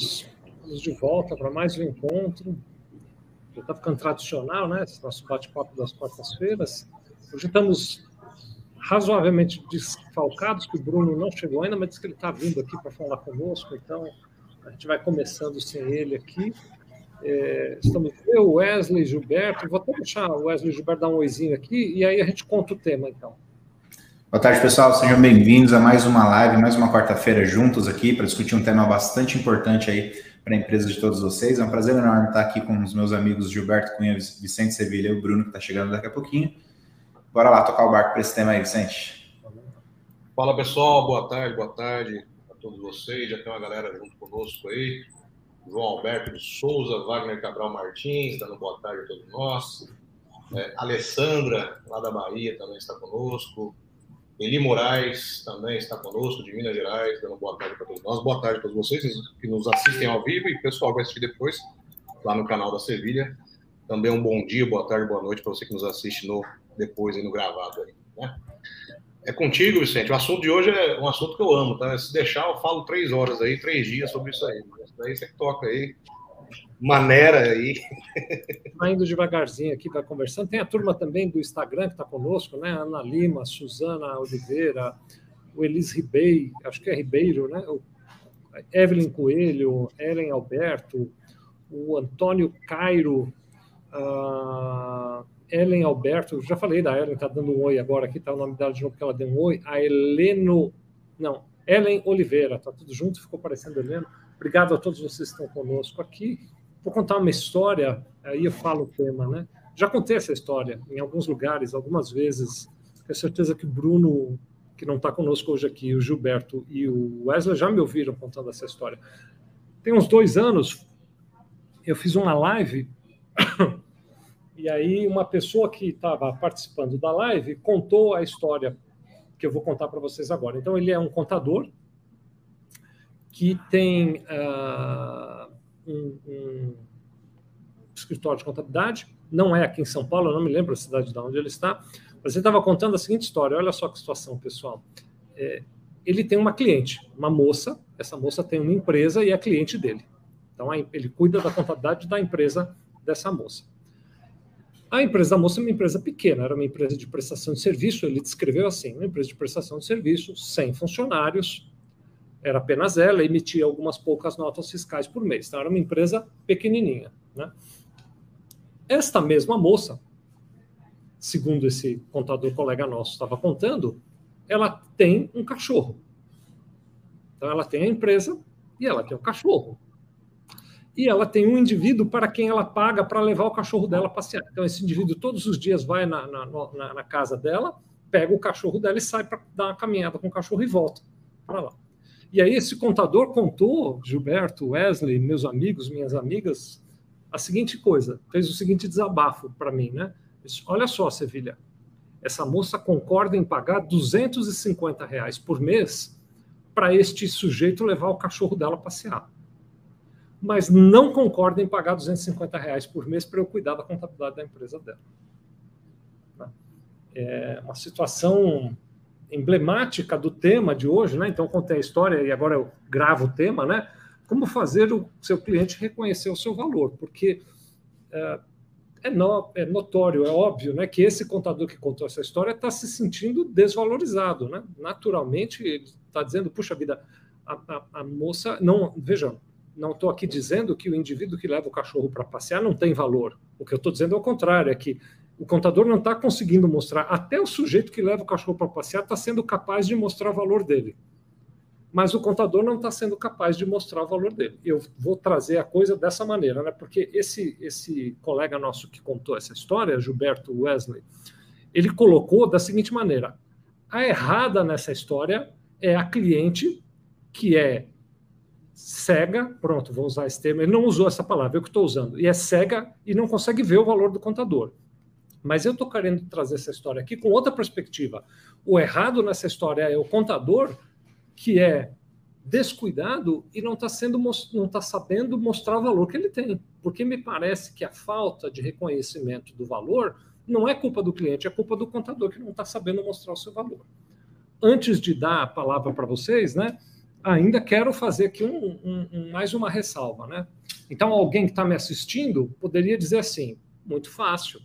Estamos, estamos de volta para mais um encontro. Já está ficando tradicional, né? Esse nosso bate-papo das quartas-feiras. Hoje estamos razoavelmente desfalcados, que o Bruno não chegou ainda, mas disse que ele está vindo aqui para falar conosco, então a gente vai começando sem ele aqui. É, estamos eu, Wesley, Gilberto. Vou até deixar o Wesley e Gilberto dar um oizinho aqui e aí a gente conta o tema, então. Boa tarde, pessoal. Sejam bem-vindos a mais uma live, mais uma quarta-feira juntos aqui para discutir um tema bastante importante aí para a empresa de todos vocês. É um prazer enorme estar aqui com os meus amigos Gilberto Cunha, Vicente Sevilha e o Bruno, que está chegando daqui a pouquinho. Bora lá tocar o barco para esse tema aí, Vicente. Fala, pessoal. Boa tarde, boa tarde a todos vocês. Já tem uma galera junto conosco aí. João Alberto de Souza, Wagner Cabral Martins, dando boa tarde a todos nós. É, Alessandra, lá da Bahia, também está conosco. Eli Moraes também está conosco, de Minas Gerais, dando boa tarde para todos nós. Boa tarde a todos vocês que nos assistem ao vivo e pessoal que vai assistir depois, lá no canal da Sevilha. Também um bom dia, boa tarde, boa noite para você que nos assiste no, depois aí no gravado. Aí, né? É contigo, Vicente. O assunto de hoje é um assunto que eu amo, tá? Se deixar, eu falo três horas aí, três dias sobre isso aí. Daí você toca aí, maneira aí. Vai indo devagarzinho aqui, vai conversando. Tem a turma também do Instagram que está conosco, né? Ana Lima, Suzana Oliveira, o Elis Ribeiro, acho que é Ribeiro, né? O Evelyn Coelho, Ellen Alberto, o Antônio Cairo, uh, Ellen Alberto, já falei da Ellen, está dando um oi agora aqui, está o nome dela de novo, porque ela deu um oi. A Heleno, não, Ellen Oliveira, está tudo junto, ficou parecendo Heleno. Obrigado a todos vocês que estão conosco aqui. Vou contar uma história, aí eu falo o tema, né? Já contei essa história em alguns lugares, algumas vezes. Tenho certeza que Bruno, que não está conosco hoje aqui, o Gilberto e o Wesley já me ouviram contando essa história. Tem uns dois anos, eu fiz uma live e aí uma pessoa que estava participando da live contou a história que eu vou contar para vocês agora. Então ele é um contador que tem uh, um, um, escritório de contabilidade, não é aqui em São Paulo, eu não me lembro a cidade de onde ele está, mas ele estava contando a seguinte história, olha só que situação, pessoal. É, ele tem uma cliente, uma moça, essa moça tem uma empresa e é cliente dele. Então, ele cuida da contabilidade da empresa dessa moça. A empresa da moça é uma empresa pequena, era uma empresa de prestação de serviço, ele descreveu assim, uma empresa de prestação de serviço, sem funcionários, era apenas ela, emitia algumas poucas notas fiscais por mês. Então, era uma empresa pequenininha. Né? Esta mesma moça, segundo esse contador colega nosso estava contando, ela tem um cachorro. Então, ela tem a empresa e ela tem o cachorro. E ela tem um indivíduo para quem ela paga para levar o cachorro dela passear. Então, esse indivíduo todos os dias vai na, na, na, na casa dela, pega o cachorro dela e sai para dar uma caminhada com o cachorro e volta para lá. E aí esse contador contou, Gilberto, Wesley, meus amigos, minhas amigas, a seguinte coisa, fez o seguinte desabafo para mim, né? Disse, Olha só, Sevilha, essa moça concorda em pagar 250 reais por mês para este sujeito levar o cachorro dela passear. Mas não concorda em pagar 250 reais por mês para eu cuidar da contabilidade da empresa dela. É uma situação emblemática do tema de hoje, né? Então contei a história e agora eu gravo o tema, né? Como fazer o seu cliente reconhecer o seu valor, porque é, é, no, é notório, é óbvio, né? Que esse contador que contou essa história está se sentindo desvalorizado, né? Naturalmente ele está dizendo, puxa vida, a, a, a moça não, vejam, não estou aqui dizendo que o indivíduo que leva o cachorro para passear não tem valor. O que eu estou dizendo é o contrário, é que o contador não está conseguindo mostrar, até o sujeito que leva o cachorro para passear está sendo capaz de mostrar o valor dele. Mas o contador não está sendo capaz de mostrar o valor dele. Eu vou trazer a coisa dessa maneira, né? porque esse, esse colega nosso que contou essa história, Gilberto Wesley, ele colocou da seguinte maneira: a errada nessa história é a cliente que é cega, pronto, vou usar esse termo, ele não usou essa palavra, eu que estou usando, e é cega e não consegue ver o valor do contador. Mas eu estou querendo trazer essa história aqui com outra perspectiva. O errado nessa história é o contador que é descuidado e não está sendo não está sabendo mostrar o valor que ele tem, porque me parece que a falta de reconhecimento do valor não é culpa do cliente, é culpa do contador que não está sabendo mostrar o seu valor. Antes de dar a palavra para vocês, né? ainda quero fazer aqui um, um, um, mais uma ressalva, né? Então, alguém que está me assistindo poderia dizer assim: muito fácil,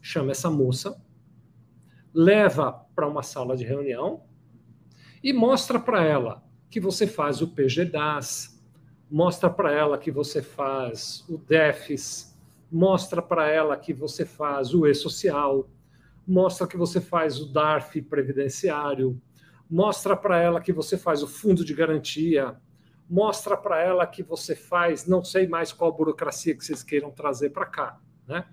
chama essa moça, leva para uma sala de reunião e mostra para ela que você faz o PGDAS, mostra para ela que você faz o DEFIS, mostra para ela que você faz o E-Social, mostra que você faz o DARF previdenciário, mostra para ela que você faz o fundo de garantia, mostra para ela que você faz, não sei mais qual burocracia que vocês queiram trazer para cá, né?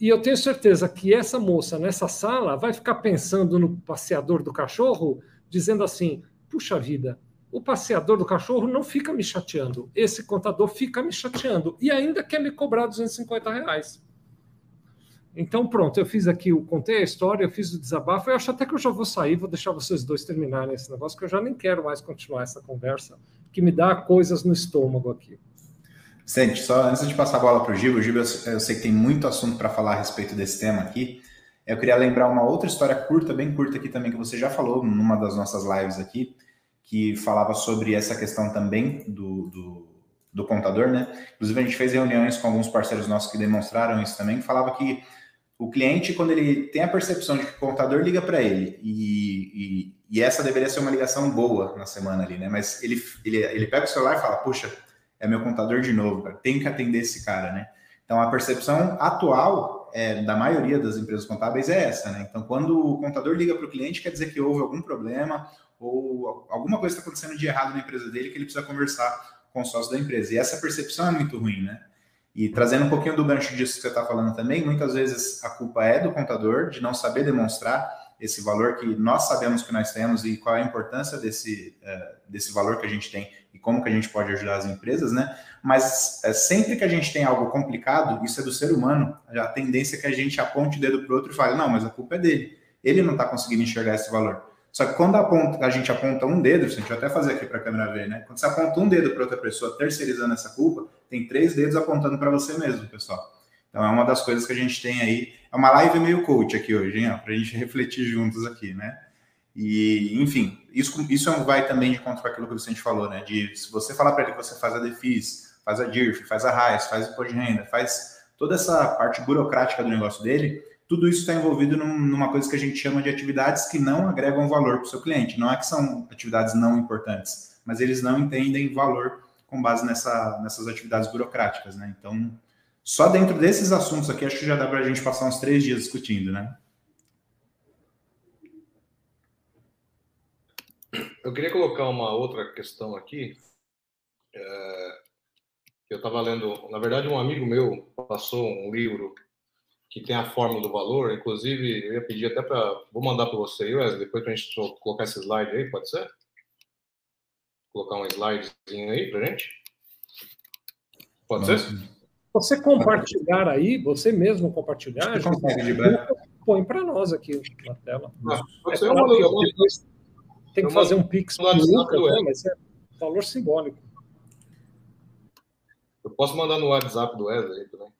E eu tenho certeza que essa moça nessa sala vai ficar pensando no passeador do cachorro, dizendo assim: puxa vida, o passeador do cachorro não fica me chateando, esse contador fica me chateando e ainda quer me cobrar 250 reais. Então, pronto, eu fiz aqui, eu contei a história, eu fiz o desabafo, eu acho até que eu já vou sair, vou deixar vocês dois terminarem esse negócio, que eu já nem quero mais continuar essa conversa, que me dá coisas no estômago aqui. Sente, só antes de passar a bola para o Gil, o Gil, eu, eu sei que tem muito assunto para falar a respeito desse tema aqui, eu queria lembrar uma outra história curta, bem curta aqui também, que você já falou numa das nossas lives aqui, que falava sobre essa questão também do, do, do contador, né? Inclusive, a gente fez reuniões com alguns parceiros nossos que demonstraram isso também, que falava que o cliente, quando ele tem a percepção de que o contador liga para ele, e, e, e, essa deveria ser uma ligação boa na semana ali, né? Mas ele, ele, ele pega o celular e fala, puxa, é meu contador de novo, cara. tem que atender esse cara, né? Então, a percepção atual é, da maioria das empresas contábeis é essa, né? Então, quando o contador liga para o cliente, quer dizer que houve algum problema ou alguma coisa está acontecendo de errado na empresa dele que ele precisa conversar com o sócio da empresa. E essa percepção é muito ruim, né? E trazendo um pouquinho do gancho disso que você está falando também, muitas vezes a culpa é do contador de não saber demonstrar esse valor que nós sabemos que nós temos e qual é a importância desse, uh, desse valor que a gente tem e como que a gente pode ajudar as empresas, né? Mas é, sempre que a gente tem algo complicado, isso é do ser humano, a tendência é que a gente aponte o dedo para o outro e fale, não, mas a culpa é dele. Ele não está conseguindo enxergar esse valor. Só que quando aponta, a gente aponta um dedo, a gente vai até fazer aqui para a câmera ver, né? Quando você aponta um dedo para outra pessoa terceirizando essa culpa, tem três dedos apontando para você mesmo, pessoal. Então é uma das coisas que a gente tem aí. É uma live meio coach aqui hoje, hein? Para a gente refletir juntos aqui, né? E, enfim, isso, isso vai também de conta com aquilo que o Vicente falou, né? De se você falar para ele que você faz a DEFIS, faz a DIRF, faz a RAIS, faz o imposto de renda, faz toda essa parte burocrática do negócio dele, tudo isso está envolvido num, numa coisa que a gente chama de atividades que não agregam valor para o seu cliente. Não é que são atividades não importantes, mas eles não entendem valor com base nessa, nessas atividades burocráticas, né? Então, só dentro desses assuntos aqui, acho que já dá para a gente passar uns três dias discutindo, né? Eu queria colocar uma outra questão aqui. É, eu estava lendo, na verdade, um amigo meu passou um livro que tem a fórmula do valor. Inclusive, eu ia pedir até para. Vou mandar para você, Wesley, depois para a gente colocar esse slide aí, pode ser? Colocar um slidezinho aí para gente? Pode ser? Você compartilhar aí, você mesmo compartilhar, gente, põe para nós aqui na tela. Ah, é, depois, tem que fazer um Pix para o né? mas é valor simbólico. Eu posso mandar no WhatsApp do Wesley também.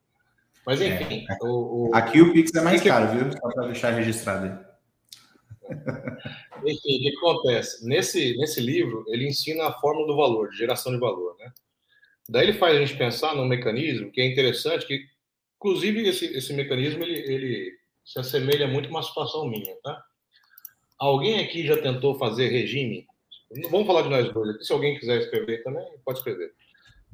Mas enfim. É. O, o... Aqui o Pix é mais caro, viu? Só para deixar registrado aí. Enfim, o que acontece? Nesse, nesse livro, ele ensina a fórmula do valor, de geração de valor. Né? Daí ele faz a gente pensar num mecanismo que é interessante, que, inclusive, esse, esse mecanismo ele, ele se assemelha muito a uma situação minha. Tá? Alguém aqui já tentou fazer regime? Vamos falar de nós dois aqui. Se alguém quiser escrever também, pode escrever.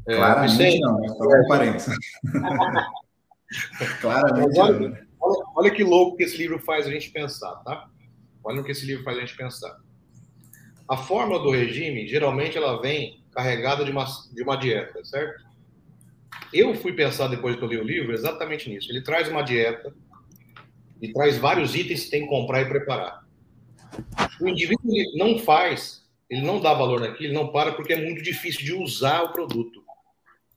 É, Claramente Vicente, não, só um parênteses. Claramente olha, não. Olha, olha, que louco que esse livro faz a gente pensar, tá? Olha o que esse livro faz a gente pensar. A fórmula do regime, geralmente, ela vem carregada de uma, de uma dieta, certo? Eu fui pensar, depois que eu li o livro, exatamente nisso. Ele traz uma dieta e traz vários itens que tem que comprar e preparar. O indivíduo não faz, ele não dá valor naquilo, ele não para porque é muito difícil de usar o produto.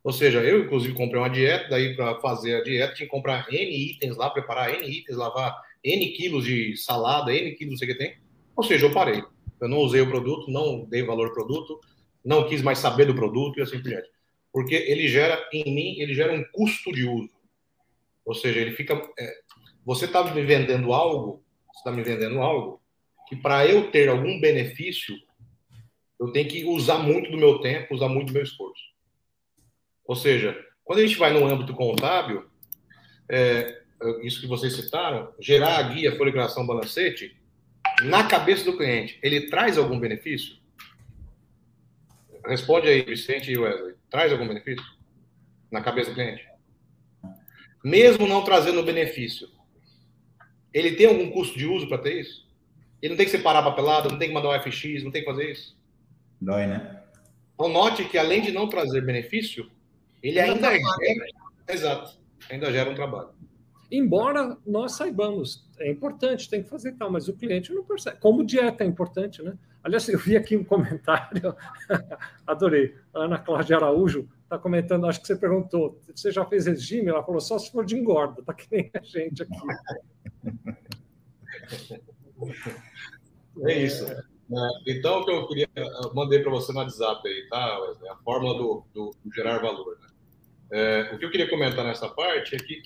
Ou seja, eu, inclusive, comprei uma dieta, daí para fazer a dieta, tinha que comprar N itens lá, preparar N itens, lavar N quilos de salada, N quilos, não sei o que tem. Ou seja, eu parei. Eu não usei o produto, não dei valor ao produto, não quis mais saber do produto e assim por diante. Porque ele gera, em mim, ele gera um custo de uso. Ou seja, ele fica. É, você está me vendendo algo, você está me vendendo algo que para eu ter algum benefício, eu tenho que usar muito do meu tempo, usar muito do meu esforço. Ou seja, quando a gente vai no âmbito contábil, é, isso que vocês citaram, gerar a guia, folha balancete, na cabeça do cliente, ele traz algum benefício? Responde aí, Vicente e Wesley. Traz algum benefício na cabeça do cliente? Mesmo não trazendo benefício, ele tem algum custo de uso para ter isso? Ele não tem que separar papelada, não tem que mandar o FX, não tem que fazer isso? Dói, né? Então, note que além de não trazer benefício, ele ainda gera, exato, ainda gera um trabalho. Embora nós saibamos, é importante, tem que fazer tal, mas o cliente não percebe. Como dieta é importante, né? Aliás, eu vi aqui um comentário, adorei. A Ana Cláudia Araújo está comentando, acho que você perguntou, você já fez regime? Ela falou, só se for de engorda, tá que nem a gente aqui. É isso. É, então, o que eu queria, eu mandei para você no WhatsApp aí, tá? A fórmula do, do, do gerar valor. Né? É, o que eu queria comentar nessa parte é que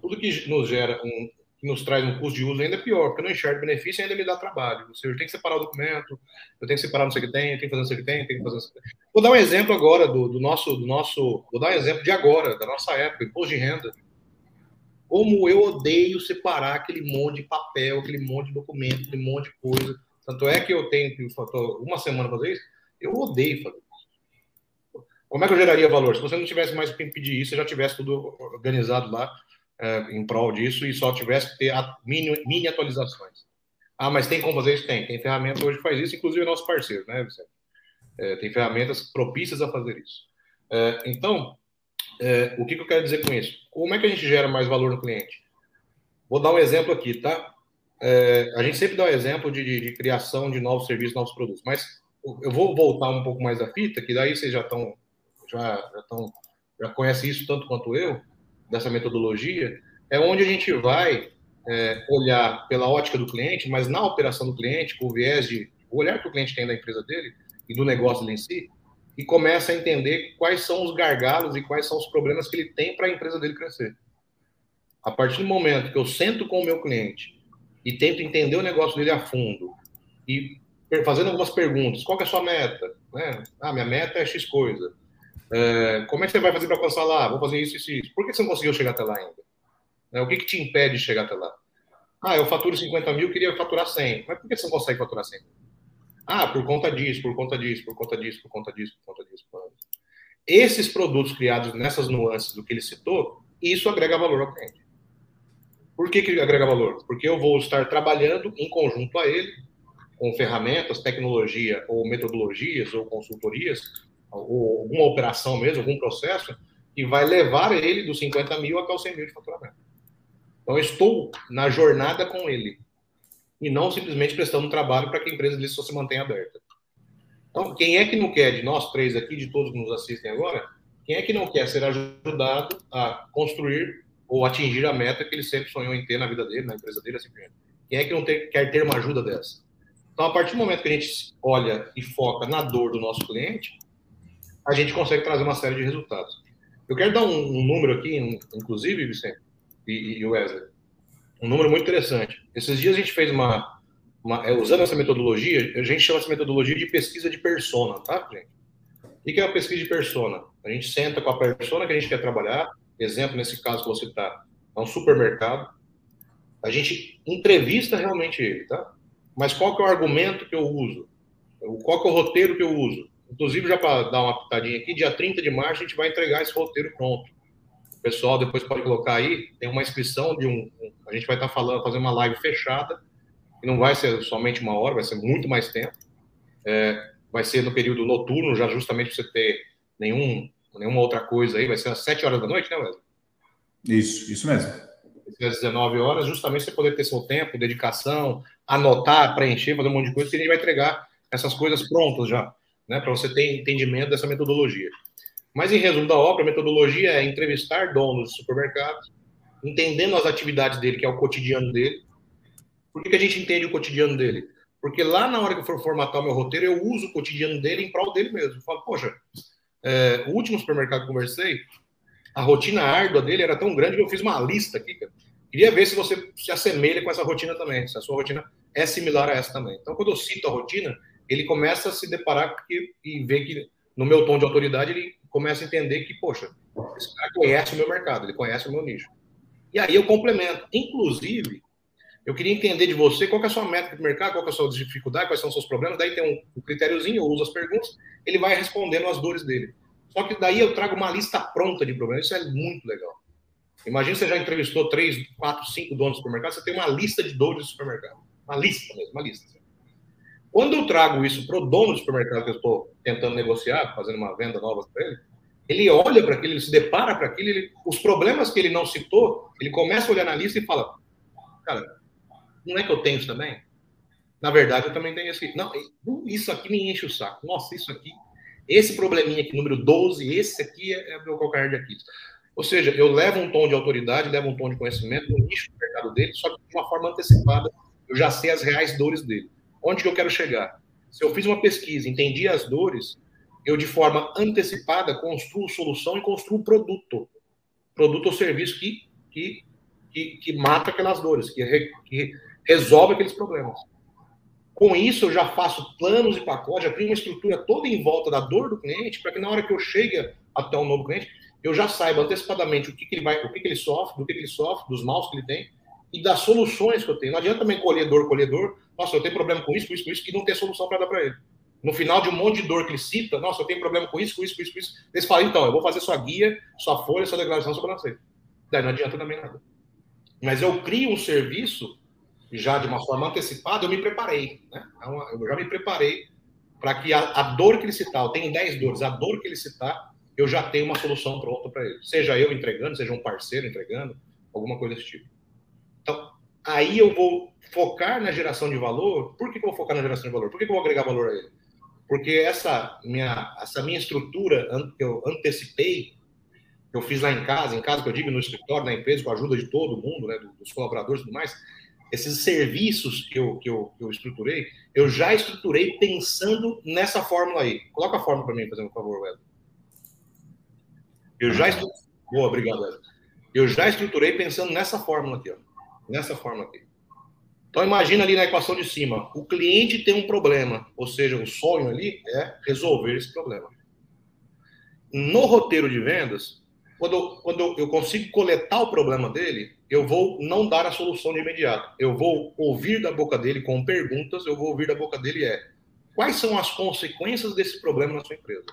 tudo que nos gera um, que nos traz um custo de uso ainda pior, porque eu não enxergo benefício e ainda me dá trabalho. Ou seja, eu tenho que separar o documento, eu tenho que separar não sei o que tem, eu tenho que fazer não sei o que tem, eu tenho que fazer não sei o que tem. Vou dar um exemplo agora do, do, nosso, do nosso. Vou dar um exemplo de agora, da nossa época, imposto de renda. Como eu odeio separar aquele monte de papel, aquele monte de documento, aquele monte de coisa. Tanto é que eu tenho que uma semana fazer isso, eu odeio fazer isso. Como é que eu geraria valor? Se você não tivesse mais que pedir isso, você já tivesse tudo organizado lá é, em prol disso e só tivesse que ter mini, mini atualizações. Ah, mas tem como fazer isso? Tem. Tem ferramenta hoje que faz isso, inclusive é nosso parceiro, né, Vicente? É, tem ferramentas propícias a fazer isso. É, então, é, o que, que, eu quero dizer com isso? Como é que a gente gera mais valor no cliente? Vou dar um exemplo aqui, tá? É, a gente sempre dá o um exemplo de, de, de, criação de novos serviços, novos produtos, mas eu vou voltar um pouco mais da fita, que daí vocês já estão já, já, tão, já conhecem isso tanto quanto eu, dessa metodologia, é onde a gente vai é, olhar pela ótica do cliente, mas na operação do cliente, com o viés de o olhar que o cliente tem da empresa dele e do negócio dele em si, e começa a entender quais são os gargalos e quais são os problemas que ele tem para a empresa dele crescer. A partir do momento que eu sento com o meu cliente e tento entender o negócio dele a fundo e fazendo algumas perguntas, qual é a sua meta? Né? Ah, minha meta é X coisa. É, como é que você vai fazer para alcançar lá? Vou fazer isso, isso, isso. Por que você não conseguiu chegar até lá ainda? É, o que, que te impede de chegar até lá? Ah, eu faturo 50 mil, queria faturar 100. Mas por que você não consegue faturar 100? Ah, por conta disso, por conta disso, por conta disso, por conta disso, por conta disso. Por conta disso. Esses produtos criados nessas nuances do que ele citou, isso agrega valor ao cliente. Por que, que agrega valor? Porque eu vou estar trabalhando em conjunto a ele, com ferramentas, tecnologia ou metodologias ou consultorias ou alguma operação mesmo, algum processo, que vai levar ele dos 50 mil até os 100 mil de faturamento. Então, eu estou na jornada com ele e não simplesmente prestando trabalho para que a empresa dele só se mantenha aberta. Então, quem é que não quer, de nós três aqui, de todos que nos assistem agora, quem é que não quer ser ajudado a construir ou atingir a meta que ele sempre sonhou em ter na vida dele, na empresa dele, assim por diante? Quem é que não ter, quer ter uma ajuda dessa? Então, a partir do momento que a gente olha e foca na dor do nosso cliente, a gente consegue trazer uma série de resultados. Eu quero dar um, um número aqui, inclusive, Vicente e, e Wesley, um número muito interessante. Esses dias a gente fez uma, uma é, usando essa metodologia, a gente chama essa metodologia de pesquisa de persona, tá, gente? O que é a pesquisa de persona? A gente senta com a persona que a gente quer trabalhar, exemplo, nesse caso que você está, é um supermercado, a gente entrevista realmente ele, tá? Mas qual que é o argumento que eu uso? Qual que é o roteiro que eu uso? Inclusive, já para dar uma pitadinha aqui, dia 30 de março a gente vai entregar esse roteiro pronto. O pessoal depois pode colocar aí, tem uma inscrição de um. A gente vai estar tá falando, fazendo uma live fechada, que não vai ser somente uma hora, vai ser muito mais tempo. É, vai ser no período noturno, já justamente para você ter nenhum, nenhuma outra coisa aí, vai ser às 7 horas da noite, né, Wesley? Isso, isso mesmo. Às 19 horas, justamente você poder ter seu tempo, dedicação, anotar, preencher, fazer um monte de coisa, que a gente vai entregar essas coisas prontas já né, para você ter entendimento dessa metodologia. Mas, em resumo da obra, a metodologia é entrevistar donos de supermercados, entendendo as atividades dele, que é o cotidiano dele. Por que, que a gente entende o cotidiano dele? Porque lá na hora que eu for formatar o meu roteiro, eu uso o cotidiano dele em prol dele mesmo. Eu falo, poxa, é, o último supermercado que conversei, a rotina árdua dele era tão grande que eu fiz uma lista aqui, cara. Queria ver se você se assemelha com essa rotina também, se a sua rotina é similar a essa também. Então, quando eu cito a rotina, ele começa a se deparar e ver que, no meu tom de autoridade, ele começa a entender que, poxa, esse cara conhece o meu mercado, ele conhece o meu nicho. E aí eu complemento. Inclusive, eu queria entender de você qual é a sua métrica de mercado, qual é a sua dificuldade, quais são os seus problemas. Daí tem um, um critériozinho, eu uso as perguntas, ele vai respondendo as dores dele. Só que daí eu trago uma lista pronta de problemas. Isso é muito legal. Imagina você já entrevistou três, quatro, cinco donos do supermercado, você tem uma lista de dores do supermercado. Uma lista mesmo, uma lista. Quando eu trago isso para o dono do supermercado que eu estou tentando negociar, fazendo uma venda nova para ele, ele olha para aquilo, ele se depara para aquilo, ele, os problemas que ele não citou, ele começa a olhar na lista e fala: Cara, não é que eu tenho isso também? Na verdade, eu também tenho esse. Não, isso aqui me enche o saco. Nossa, isso aqui. Esse probleminha aqui, número 12, esse aqui é, é meu calcanhar de Aquiles. Ou seja, eu levo um tom de autoridade, levo um tom de conhecimento no nicho do mercado dele, só que de uma forma antecipada, eu já sei as reais dores dele. Onde que eu quero chegar? Se eu fiz uma pesquisa, entendi as dores, eu de forma antecipada construo solução e construo produto. Produto ou serviço que, que, que, que mata aquelas dores, que, re, que resolve aqueles problemas. Com isso, eu já faço planos e pacotes, já crio uma estrutura toda em volta da dor do cliente, para que na hora que eu chegue até um novo cliente, eu já saiba antecipadamente o que, que ele vai, o que, que ele sofre, do que, que ele sofre, dos maus que ele tem e das soluções que eu tenho. Não adianta também colher dor, colher dor. Nossa, eu tenho problema com isso, com isso, com isso, que não tem solução para dar para ele. No final de um monte de dor que ele cita, nossa, eu tenho problema com isso, com isso, com isso, com isso. Eles falam, então, eu vou fazer sua guia, sua folha, sua declaração sobre você. Daí não adianta também nada. Mas eu crio um serviço já de uma forma antecipada, eu me preparei. Né? Então, eu já me preparei para que a, a, dor que ele citar, eu tenho 10 dores, a dor que ele citar, eu já tenho uma solução pronta para ele. Seja eu entregando, seja um parceiro entregando, alguma coisa desse tipo. Aí eu vou focar na geração de valor. Por que, que eu vou focar na geração de valor? Por que, que eu vou agregar valor a ele? Porque essa minha, essa minha estrutura que eu antecipei, que eu fiz lá em casa, em casa que eu digo, no escritório, na empresa, com a ajuda de todo mundo, né, dos colaboradores e tudo mais, esses serviços que eu, que, eu, que eu estruturei, eu já estruturei pensando nessa fórmula aí. Coloca a fórmula para mim, fazendo um favor, Wesley. Eu já estruturei. Boa, obrigado, Wesley. Eu já estruturei pensando nessa fórmula aqui, ó. Nessa fórmula aqui. Então imagina ali na equação de cima, o cliente tem um problema, ou seja, o sonho ali é resolver esse problema. No roteiro de vendas, quando, quando eu consigo coletar o problema dele, eu vou não dar a solução de imediato. Eu vou ouvir da boca dele com perguntas, eu vou ouvir da boca dele é quais são as consequências desse problema na sua empresa.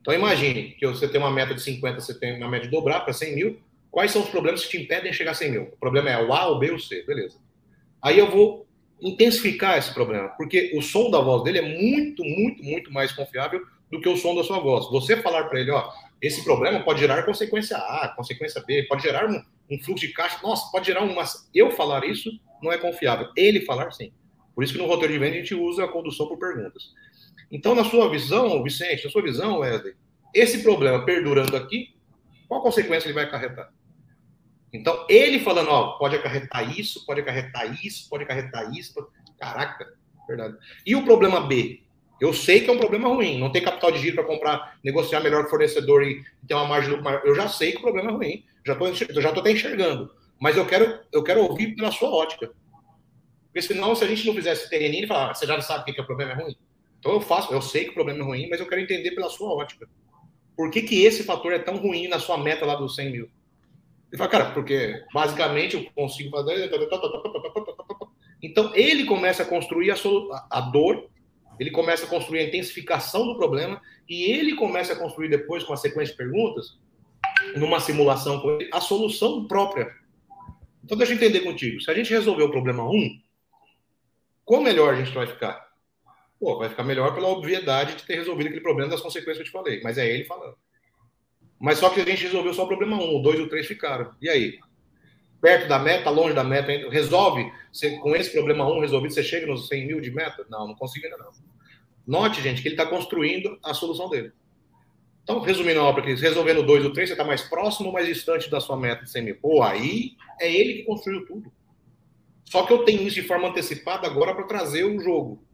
Então imagine que você tem uma meta de 50, você tem uma meta de dobrar para 100 mil, quais são os problemas que te impedem de chegar a 100 mil? O problema é o A, o B o C, beleza. Aí eu vou intensificar esse problema, porque o som da voz dele é muito, muito, muito mais confiável do que o som da sua voz. Você falar para ele, ó, esse problema pode gerar consequência A, consequência B, pode gerar um, um, fluxo de caixa, nossa, pode gerar uma. Eu falar isso não é confiável. Ele falar sim. Por isso que no roteiro de venda a gente usa a condução por perguntas. Então, na sua visão, Vicente, na sua visão, Wesley, esse problema perdurando aqui, qual consequência ele vai acarretar? Então, ele falando, ó, pode acarretar isso, pode acarretar isso, pode acarretar isso. Caraca, verdade. E o problema B? Eu sei que é um problema ruim, não tem capital de giro para comprar, negociar melhor com o fornecedor e ter uma margem lucro maior. Eu já sei que o problema é ruim, já tô, já estou até enxergando. Mas eu quero, eu quero ouvir pela sua ótica. Porque senão, se a gente não fizesse terreninho, ele fala, ah, você já sabe o que, é o problema é ruim. Então eu faço, eu sei que o problema é ruim, mas eu quero entender pela sua ótica. Por que, que esse fator é tão ruim na sua meta lá dos 100 mil? Ele fala, cara, porque basicamente eu consigo fazer. Então ele começa a construir a, a dor, ele começa a construir a intensificação do problema e ele começa a construir depois, com a sequência de perguntas, numa simulação com ele, a solução própria. Então deixa eu entender contigo. Se a gente resolver o problema 1, um, qual melhor a gente vai ficar? Pô, vai ficar melhor pela obviedade de ter resolvido aquele problema das consequências que eu te falei. Mas é ele falando. Mas só que a gente resolveu só o problema 1, o 2 e o 3 ficaram. E aí? Perto da meta, longe da meta, resolve? Você, com esse problema 1 resolvido, você chega nos 100 mil de meta? Não, não consigo ainda não. Note, gente, que ele está construindo a solução dele. Então, resumindo a obra aqui, resolvendo 2 ou 3, você está mais próximo ou mais distante da sua meta de 100 mil? Pô, aí é ele que construiu tudo. Só que eu tenho isso de forma antecipada agora para trazer o jogo.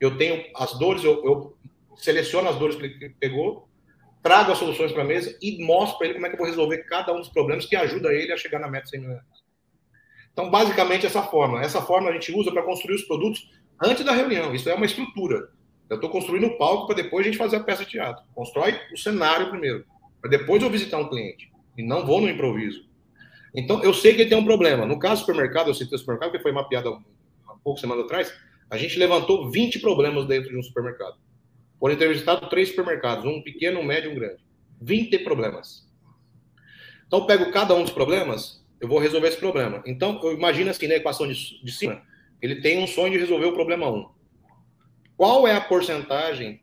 Eu tenho as dores, eu, eu seleciono as dores que ele pegou, trago as soluções para a mesa e mostro para ele como é que eu vou resolver cada um dos problemas que ajuda ele a chegar na meta 100 mil reais. Então, basicamente, essa forma. Essa forma a gente usa para construir os produtos antes da reunião. Isso é uma estrutura. Eu estou construindo o palco para depois a gente fazer a peça de teatro. Constrói o cenário primeiro, para depois eu visitar um cliente. E não vou no improviso. Então, eu sei que tem um problema. No caso do supermercado, eu citei o supermercado, que foi mapeado há pouco semanas atrás, a gente levantou 20 problemas dentro de um supermercado. Foram entrevistados três supermercados, um pequeno, um médio e um grande. 20 problemas. Então, eu pego cada um dos problemas, eu vou resolver esse problema. Então, eu imagino assim, na equação de, de cima, ele tem um sonho de resolver o problema 1. Qual é a porcentagem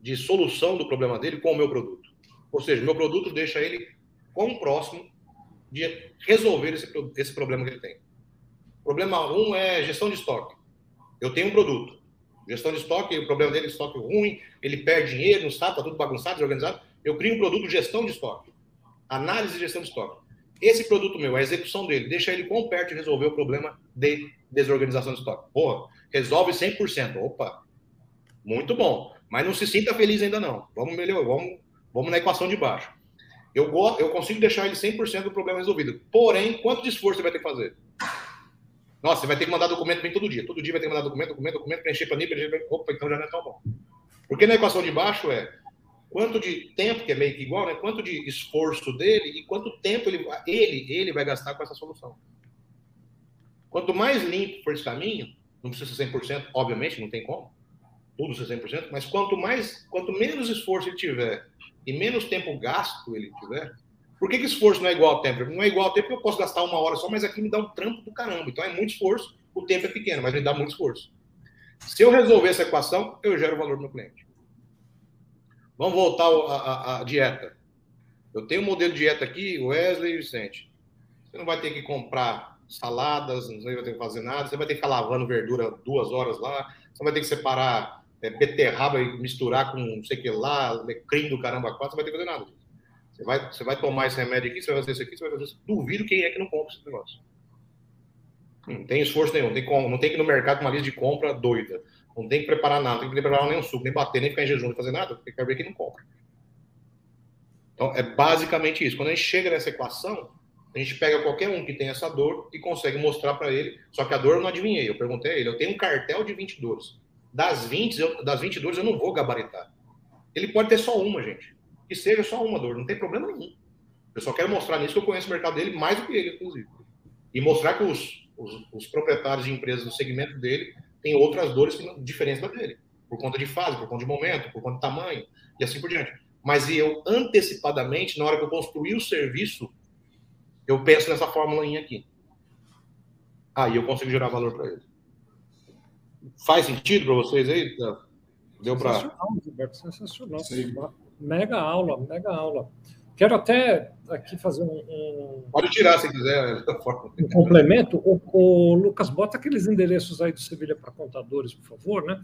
de solução do problema dele com o meu produto? Ou seja, meu produto deixa ele quão próximo de resolver esse, esse problema que ele tem. Problema 1 um é gestão de estoque. Eu tenho um produto. Gestão de estoque, o problema dele é estoque ruim, ele perde dinheiro, não está, está tudo bagunçado, desorganizado. Eu crio um produto de gestão de estoque. Análise de gestão de estoque. Esse produto meu, a execução dele, deixa ele quão perto de resolver o problema de desorganização de estoque. Porra, resolve 100%. Opa, muito bom. Mas não se sinta feliz ainda não. Vamos melhorar, vamos, vamos na equação de baixo. Eu, eu consigo deixar ele 100% do problema resolvido. Porém, quanto de esforço você vai ter que fazer? Nossa, você vai ter que mandar documento bem todo dia. Todo dia vai ter que mandar documento, documento, documento, preencher para mim, preencher Opa, então já não é tão bom. Porque na equação de baixo é quanto de tempo, que é meio que igual, né? Quanto de esforço dele e quanto tempo ele, ele, ele vai gastar com essa solução. Quanto mais limpo for esse caminho, não precisa ser 100%, obviamente, não tem como, tudo ser 100%, mas quanto mais, quanto menos esforço ele tiver e menos tempo gasto ele tiver, por que, que esforço não é igual ao tempo? Não é igual ao tempo porque eu posso gastar uma hora só, mas aqui me dá um trampo do caramba. Então é muito esforço, o tempo é pequeno, mas me dá muito esforço. Se eu resolver essa equação, eu gero valor no meu cliente. Vamos voltar à, dieta. Eu tenho um modelo de dieta aqui, Wesley e Vicente. Você não vai ter que comprar saladas, não vai ter que fazer nada, você vai ter que ficar lavando verdura duas horas lá, você vai ter que separar é, beterraba e misturar com não sei o que lá, alecrim do caramba quatro, você vai ter que fazer nada. Você vai, você vai tomar esse remédio aqui, você vai fazer isso aqui, você vai fazer isso. Duvido quem é que não compra esse negócio. Não tem esforço nenhum, tem, como, não tem que ir no mercado com uma lista de compra doida. Não tem que preparar nada, não tem que preparar nem um suco, nem bater, nem ficar em jejum, nem fazer nada, porque quer ver que não compra. Então, é basicamente isso. Quando a gente chega nessa equação, a gente pega qualquer um que tem essa dor e consegue mostrar para ele. Só que a dor eu não adivinhei. Eu perguntei a ele: eu tenho um cartel de 20 dores. Das 20, eu, das 20 dores eu não vou gabaritar. Ele pode ter só uma, gente que seja só uma dor, não tem problema nenhum. Eu só quero mostrar nisso que eu conheço o mercado dele mais do que ele, inclusive. E mostrar que os, os, os proprietários de empresas do segmento dele têm outras dores que, diferentes da dele. Por conta de fase, por conta de momento, por conta de tamanho, e assim por diante. Mas eu, antecipadamente, na hora que eu construir o serviço, eu penso nessa fórmula aqui. Aí eu consigo gerar valor para ele. Faz sentido para vocês aí? Deu para. Sensacional, Gilberto, sensacional. Sim mega aula, mega aula. Quero até aqui fazer um. um Pode tirar se quiser. Um complemento. O, o, Lucas, bota aqueles endereços aí do Sevilha para contadores, por favor, né?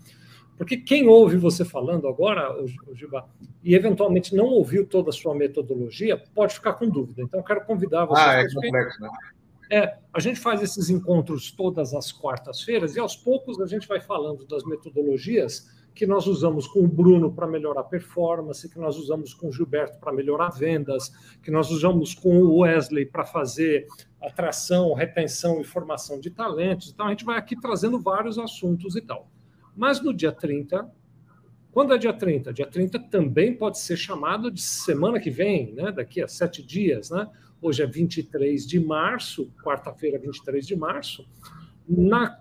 Porque quem ouve você falando agora, o, Giba, e eventualmente não ouviu toda a sua metodologia, pode ficar com dúvida. Então, quero convidar você. Ah, é complexo, né? É, a gente faz esses encontros todas as quartas-feiras e aos poucos a gente vai falando das metodologias que nós usamos com o Bruno para melhorar a performance, que nós usamos com o Gilberto para melhorar vendas, que nós usamos com o Wesley para fazer atração, retenção e formação de talentos. Então, a gente vai aqui trazendo vários assuntos e tal. Mas no dia 30, quando é dia 30? Dia 30 também pode ser chamado de semana que vem, né? daqui a sete dias. Né? Hoje é 23 de março, quarta-feira, 23 de março. Na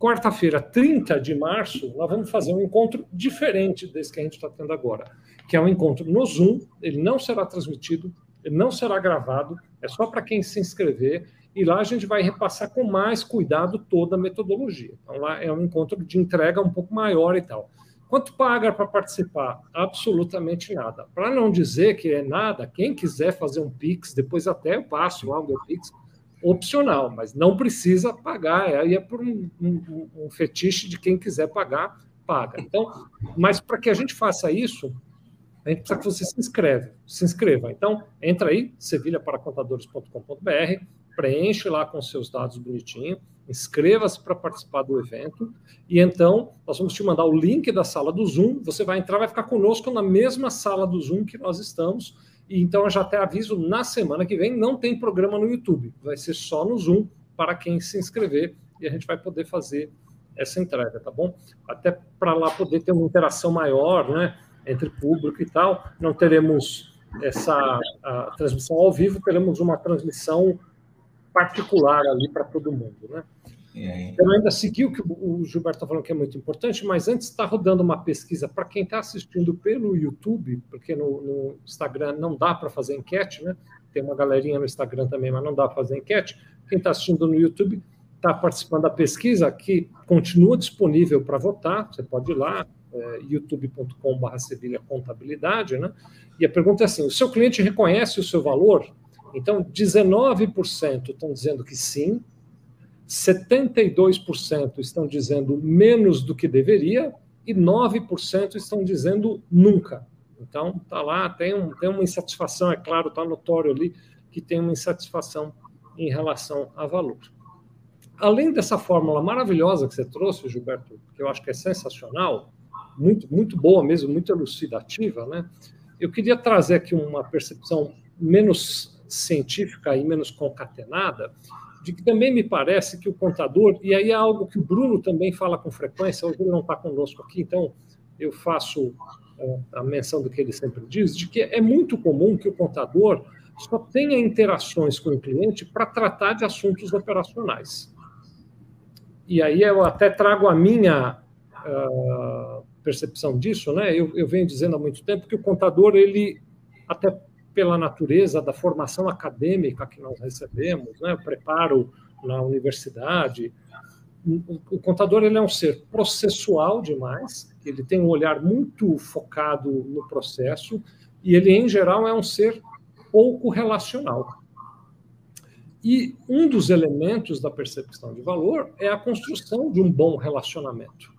quarta-feira, 30 de março, nós vamos fazer um encontro diferente desse que a gente está tendo agora, que é um encontro no Zoom, ele não será transmitido, ele não será gravado, é só para quem se inscrever, e lá a gente vai repassar com mais cuidado toda a metodologia. Então, lá é um encontro de entrega um pouco maior e tal. Quanto paga para participar? Absolutamente nada. Para não dizer que é nada, quem quiser fazer um Pix, depois até eu passo lá o meu Pix, opcional, mas não precisa pagar. Aí é por um, um, um fetiche de quem quiser pagar, paga. Então, mas para que a gente faça isso, a gente precisa que você se inscreve, se inscreva. Então, entra aí, sevilhaparacontadores.com.br, preenche lá com seus dados bonitinho, inscreva-se para participar do evento, e então nós vamos te mandar o link da sala do Zoom, você vai entrar, vai ficar conosco na mesma sala do Zoom que nós estamos, então eu já até aviso, na semana que vem não tem programa no YouTube, vai ser só no Zoom para quem se inscrever e a gente vai poder fazer essa entrega, tá bom? Até para lá poder ter uma interação maior, né, entre público e tal. Não teremos essa transmissão ao vivo, teremos uma transmissão particular ali para todo mundo, né? Eu ainda segui o que o Gilberto está falando que é muito importante, mas antes está rodando uma pesquisa para quem está assistindo pelo YouTube, porque no, no Instagram não dá para fazer enquete, né? Tem uma galerinha no Instagram também, mas não dá para fazer enquete. Quem está assistindo no YouTube está participando da pesquisa, que continua disponível para votar. Você pode ir lá, é, youtube.com.br Sevilha Contabilidade, né? E a pergunta é assim: o seu cliente reconhece o seu valor? Então, 19% estão dizendo que sim, 72% estão dizendo menos do que deveria e 9% estão dizendo nunca. Então, está lá, tem, um, tem uma insatisfação, é claro, está notório ali que tem uma insatisfação em relação a valor. Além dessa fórmula maravilhosa que você trouxe, Gilberto, que eu acho que é sensacional, muito, muito boa mesmo, muito elucidativa, né? Eu queria trazer aqui uma percepção menos científica e menos concatenada, de que também me parece que o contador, e aí é algo que o Bruno também fala com frequência, hoje ele não está conosco aqui, então eu faço é, a menção do que ele sempre diz, de que é muito comum que o contador só tenha interações com o cliente para tratar de assuntos operacionais. E aí eu até trago a minha uh, percepção disso, né? Eu, eu venho dizendo há muito tempo que o contador, ele, até pela natureza da formação acadêmica que nós recebemos, né, o preparo na universidade. O contador ele é um ser processual demais, ele tem um olhar muito focado no processo e ele, em geral, é um ser pouco relacional. E um dos elementos da percepção de valor é a construção de um bom relacionamento.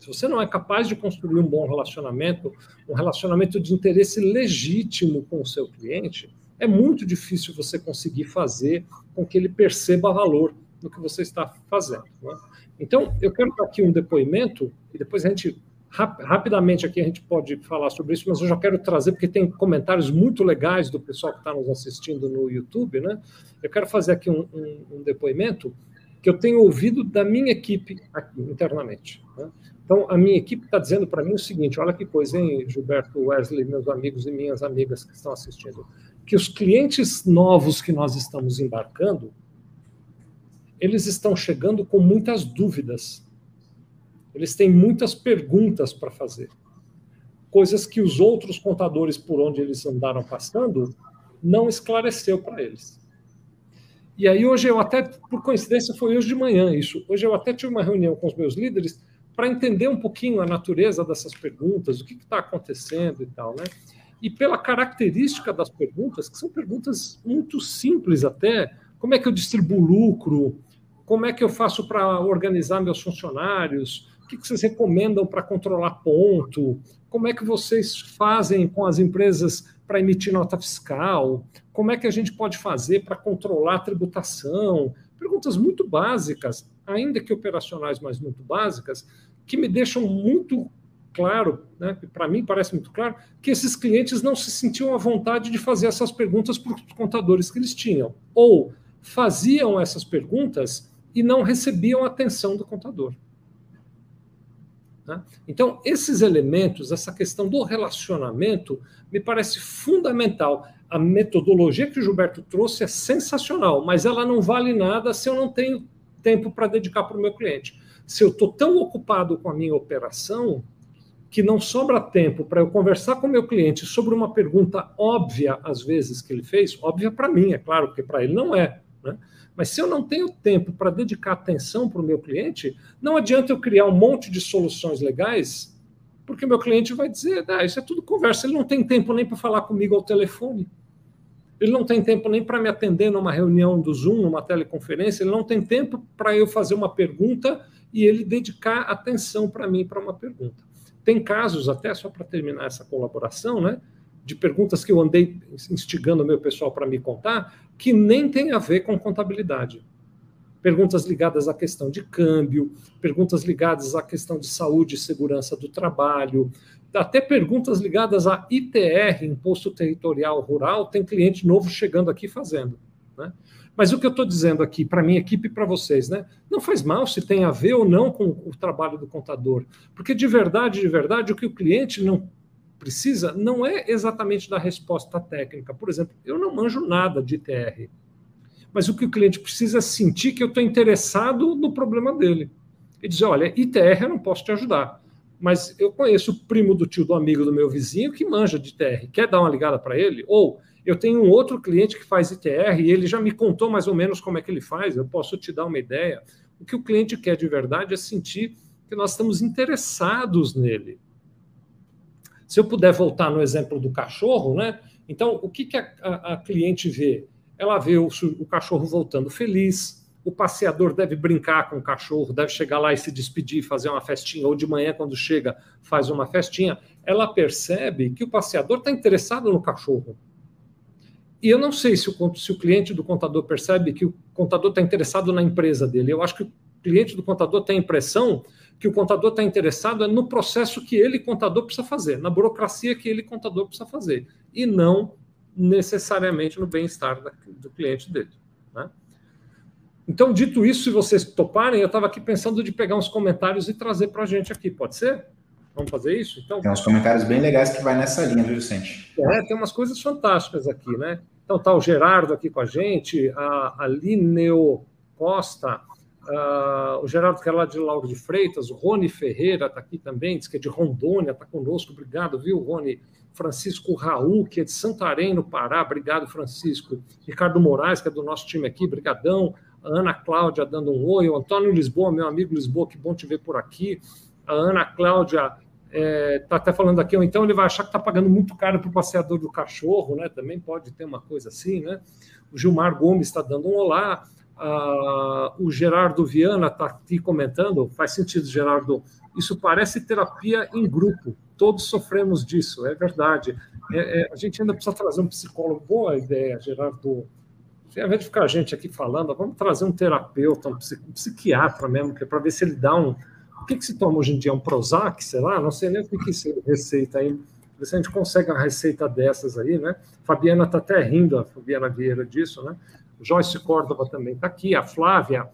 Se você não é capaz de construir um bom relacionamento, um relacionamento de interesse legítimo com o seu cliente, é muito difícil você conseguir fazer com que ele perceba valor no que você está fazendo. Né? Então, eu quero dar aqui um depoimento, e depois a gente, rapidamente aqui, a gente pode falar sobre isso, mas eu já quero trazer, porque tem comentários muito legais do pessoal que está nos assistindo no YouTube, né? Eu quero fazer aqui um, um, um depoimento que eu tenho ouvido da minha equipe aqui internamente. Né? Então, a minha equipe está dizendo para mim o seguinte: olha que coisa, hein, Gilberto, Wesley, meus amigos e minhas amigas que estão assistindo, que os clientes novos que nós estamos embarcando, eles estão chegando com muitas dúvidas. Eles têm muitas perguntas para fazer. Coisas que os outros contadores por onde eles andaram passando não esclareceu para eles. E aí hoje eu até, por coincidência, foi hoje de manhã isso. Hoje eu até tive uma reunião com os meus líderes para entender um pouquinho a natureza dessas perguntas, o que está acontecendo e tal, né? E pela característica das perguntas, que são perguntas muito simples até, como é que eu distribuo lucro? Como é que eu faço para organizar meus funcionários? O que vocês recomendam para controlar ponto? Como é que vocês fazem com as empresas para emitir nota fiscal? Como é que a gente pode fazer para controlar a tributação? Perguntas muito básicas, ainda que operacionais, mas muito básicas, que me deixam muito claro, né, para mim parece muito claro, que esses clientes não se sentiam à vontade de fazer essas perguntas para os contadores que eles tinham. Ou faziam essas perguntas e não recebiam atenção do contador. Né? Então, esses elementos, essa questão do relacionamento, me parece fundamental. A metodologia que o Gilberto trouxe é sensacional, mas ela não vale nada se eu não tenho tempo para dedicar para o meu cliente se eu estou tão ocupado com a minha operação que não sobra tempo para eu conversar com meu cliente sobre uma pergunta óbvia, às vezes, que ele fez, óbvia para mim, é claro, porque para ele não é. Né? Mas se eu não tenho tempo para dedicar atenção para o meu cliente, não adianta eu criar um monte de soluções legais, porque meu cliente vai dizer, ah, isso é tudo conversa, ele não tem tempo nem para falar comigo ao telefone. Ele não tem tempo nem para me atender numa reunião do Zoom, numa teleconferência, ele não tem tempo para eu fazer uma pergunta e ele dedicar atenção para mim para uma pergunta. Tem casos, até só para terminar essa colaboração, né, de perguntas que eu andei instigando o meu pessoal para me contar, que nem tem a ver com contabilidade. Perguntas ligadas à questão de câmbio, perguntas ligadas à questão de saúde e segurança do trabalho, até perguntas ligadas a ITR, Imposto Territorial Rural, tem cliente novo chegando aqui fazendo. Né? Mas o que eu estou dizendo aqui para minha equipe e para vocês, né? Não faz mal se tem a ver ou não com o trabalho do contador, porque de verdade, de verdade, o que o cliente não precisa não é exatamente da resposta técnica. Por exemplo, eu não manjo nada de ITR, mas o que o cliente precisa é sentir que eu estou interessado no problema dele. E dizer, olha, ITR eu não posso te ajudar, mas eu conheço o primo do tio do amigo do meu vizinho que manja de ITR. Quer dar uma ligada para ele? Ou eu tenho um outro cliente que faz ITR e ele já me contou mais ou menos como é que ele faz, eu posso te dar uma ideia. O que o cliente quer de verdade é sentir que nós estamos interessados nele. Se eu puder voltar no exemplo do cachorro, né? Então, o que, que a, a, a cliente vê? Ela vê o, o cachorro voltando feliz, o passeador deve brincar com o cachorro, deve chegar lá e se despedir, fazer uma festinha, ou de manhã, quando chega, faz uma festinha. Ela percebe que o passeador está interessado no cachorro. E eu não sei se o, se o cliente do contador percebe que o contador está interessado na empresa dele. Eu acho que o cliente do contador tem a impressão que o contador está interessado é no processo que ele, contador, precisa fazer, na burocracia que ele, contador, precisa fazer, e não necessariamente no bem-estar do cliente dele. Né? Então, dito isso, se vocês toparem, eu estava aqui pensando de pegar uns comentários e trazer para a gente aqui, pode ser? Vamos fazer isso? Então, tem uns comentários bem legais que vai nessa linha, viu, Vicente? É, tem umas coisas fantásticas aqui, né? Então tá o Gerardo aqui com a gente, a Alineo Costa, uh, o Gerardo que é lá de Lauro de Freitas, o Rony Ferreira está aqui também, diz que é de Rondônia, está conosco, obrigado, viu, Rony? Francisco Raul, que é de Santarém, no Pará, obrigado, Francisco. Ricardo Moraes, que é do nosso time aqui, brigadão. A Ana Cláudia dando um oi. O Antônio Lisboa, meu amigo Lisboa, que bom te ver por aqui. A Ana Cláudia está é, tá até falando aqui, ou então ele vai achar que está pagando muito caro para o passeador do cachorro, né? Também pode ter uma coisa assim, né? O Gilmar Gomes está dando um olá. Ah, o Gerardo Viana está aqui comentando, faz sentido, Gerardo. Isso parece terapia em grupo. Todos sofremos disso, é verdade. É, é, a gente ainda precisa trazer um psicólogo. Boa ideia, Gerardo. Ao invés de ficar a gente aqui falando, vamos trazer um terapeuta, um, psiquiatra mesmo, que é para ver se ele dá um, o que, que se toma hoje em dia? Um Prozac, sei lá? Não sei nem o que, que se receita aí. Ver se a gente consegue uma receita dessas aí, né? Fabiana está até rindo, a Fabiana Vieira, disso, né? Joyce Córdova também está aqui, a Flávia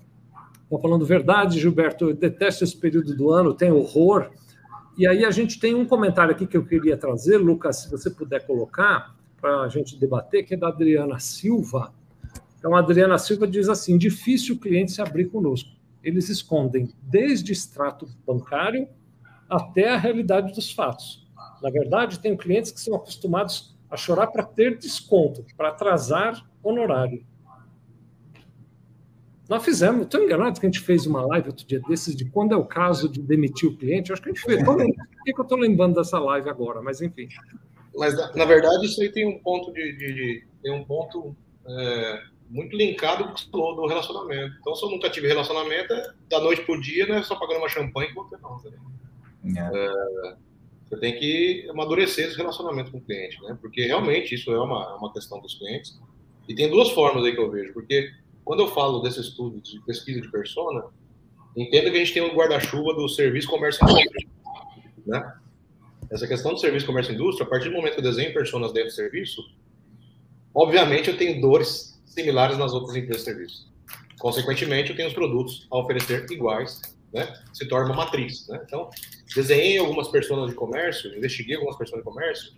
está falando verdade, Gilberto, eu detesto esse período do ano, tem horror. E aí a gente tem um comentário aqui que eu queria trazer, Lucas, se você puder colocar, para a gente debater, que é da Adriana Silva. Então, a Adriana Silva diz assim: difícil o cliente se abrir conosco eles escondem desde extrato bancário até a realidade dos fatos. Na verdade, tenho clientes que são acostumados a chorar para ter desconto, para atrasar honorário. Nós fizemos, estou enganado que a gente fez uma live outro dia desses de quando é o caso de demitir o cliente. acho que a gente fez. Por que, que eu estou lembrando dessa live agora? Mas enfim. Mas na verdade isso aí tem um ponto de, de, de tem um ponto é, muito linkado com o que você falou do relacionamento. Então, se eu nunca tive relacionamento, é da noite pro dia, né? Só pagando uma champanhe com você não, tá é, você tem que amadurecer esse relacionamento com o cliente, né? Porque realmente isso é uma, uma questão dos clientes. E tem duas formas aí que eu vejo. Porque quando eu falo desse estudo de pesquisa de persona, entenda que a gente tem um guarda-chuva do serviço, comércio e indústria, né? Essa questão do serviço, comércio e indústria, a partir do momento que eu desenho personas dentro do serviço, obviamente eu tenho dores similares nas outras empresas de serviço. Consequentemente, eu tenho os produtos a oferecer iguais, né? Se torna uma matriz, né? Então, desenhei algumas pessoas de comércio, investiguei algumas pessoas de comércio.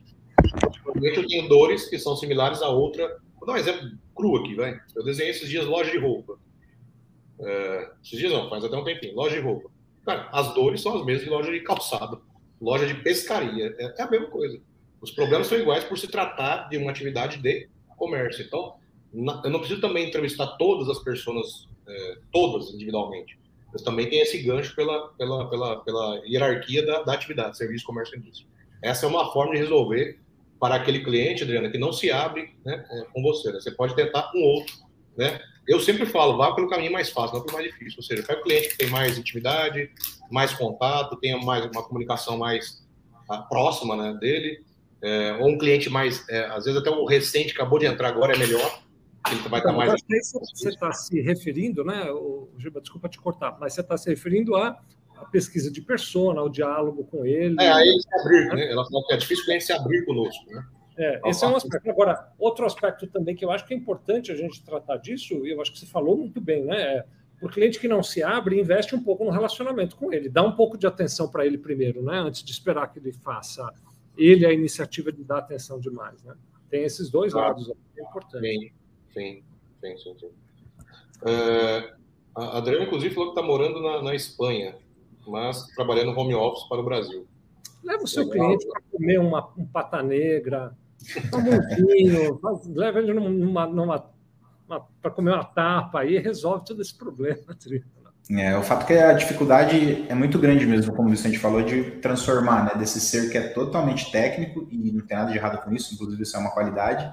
Provavelmente eu tenho dores que são similares a outra. Vou dar um exemplo cru aqui, vai. Eu desenhei esses dias loja de roupa. É, esses dias não, faz até um tempinho. Loja de roupa. Cara, as dores são as mesmas de loja de calçado, loja de pescaria. É, é a mesma coisa. Os problemas são iguais por se tratar de uma atividade de comércio. Então, eu não preciso também entrevistar todas as pessoas, é, todas individualmente. Mas também tem esse gancho pela, pela, pela, pela hierarquia da, da atividade, serviço, comércio e indústria. Essa é uma forma de resolver para aquele cliente, Adriana, que não se abre né, com você. Né? Você pode tentar com outro. Né? Eu sempre falo, vá pelo caminho mais fácil, não pelo mais difícil. Ou seja, pega o cliente que tem mais intimidade, mais contato, tenha mais uma comunicação mais uh, próxima né, dele, é, ou um cliente mais, é, às vezes até o recente acabou de entrar agora é melhor, ele vai estar mais. Você está se referindo, né, o, Gilberto, desculpa te cortar, mas você está se referindo à, à pesquisa de persona, ao diálogo com ele. É, aí ele se abrir, né? Ela falou que é difícil ele se abrir conosco, né? É, esse é um aspecto. Agora, outro aspecto também que eu acho que é importante a gente tratar disso, e eu acho que você falou muito bem, né? É, o cliente que não se abre, investe um pouco no relacionamento com ele, dá um pouco de atenção para ele primeiro, né? Antes de esperar que ele faça ele a iniciativa de dar atenção demais, né? Tem esses dois lados, é importante. Sim, sim, sim, sim. sim. É, a Adriana, inclusive, falou que está morando na, na, Espanha, mas trabalhando home office para o Brasil. Leva o seu Legal. cliente para comer uma, um pata negra, um vinho, leva ele numa, numa, para comer uma tapa aí resolve todo esse problema. É, o fato é que a dificuldade é muito grande mesmo, como o Vicente falou, de transformar, né, desse ser que é totalmente técnico, e não tem nada de errado com isso, inclusive isso é uma qualidade,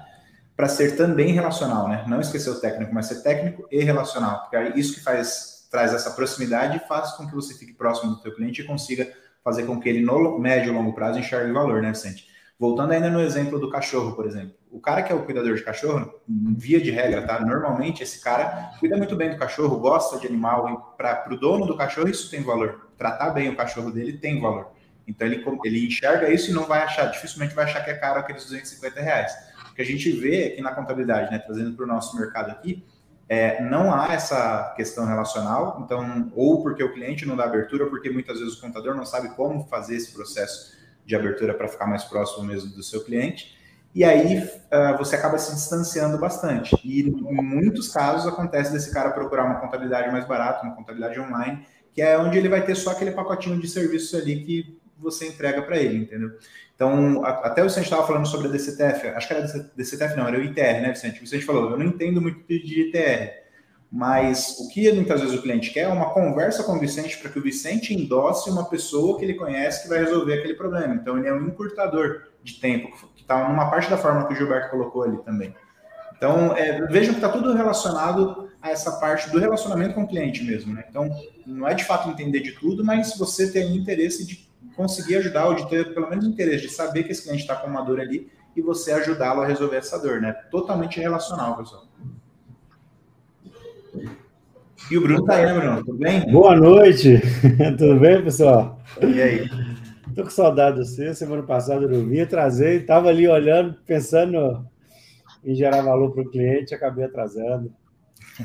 para ser também relacional, né? Não esquecer o técnico, mas ser técnico e relacional, porque é isso que faz, traz essa proximidade e faz com que você fique próximo do seu cliente e consiga fazer com que ele, no médio e longo prazo, enxergue valor, né, Vicente? Voltando ainda no exemplo do cachorro, por exemplo. O cara que é o cuidador de cachorro, via de regra, tá? Normalmente esse cara cuida muito bem do cachorro, gosta de animal, e para o dono do cachorro isso tem valor. Tratar bem o cachorro dele tem valor. Então ele, ele enxerga isso e não vai achar, dificilmente vai achar que é caro aqueles 250 reais. Que a gente vê aqui na contabilidade, né? Trazendo para o nosso mercado aqui, é, não há essa questão relacional, então, ou porque o cliente não dá abertura, porque muitas vezes o contador não sabe como fazer esse processo de abertura para ficar mais próximo mesmo do seu cliente. E aí uh, você acaba se distanciando bastante. E em muitos casos acontece desse cara procurar uma contabilidade mais barata, uma contabilidade online, que é onde ele vai ter só aquele pacotinho de serviços ali que você entrega para ele, entendeu? Então, até o Vicente estava falando sobre a DCTF, acho que era DCTF, não, era o ITR, né, Vicente? O Vicente falou, eu não entendo muito de ITR. Mas o que muitas vezes o cliente quer é uma conversa com o Vicente para que o Vicente endosse uma pessoa que ele conhece que vai resolver aquele problema. Então, ele é um encurtador de tempo, que está numa parte da forma que o Gilberto colocou ali também. Então, é, vejam que está tudo relacionado a essa parte do relacionamento com o cliente mesmo. Né? Então, não é de fato entender de tudo, mas você tem interesse de conseguir ajudar ou de ter pelo menos interesse de saber que esse cliente está com uma dor ali e você ajudá-lo a resolver essa dor. Né? Totalmente relacional, pessoal. E o Bruno tá aí, né, Bruno? Tudo bem? Boa noite. Tudo bem, pessoal? E aí? Tô com saudade de você. Semana passada eu não vinha trazer, estava ali olhando, pensando em gerar valor para o cliente, acabei atrasando.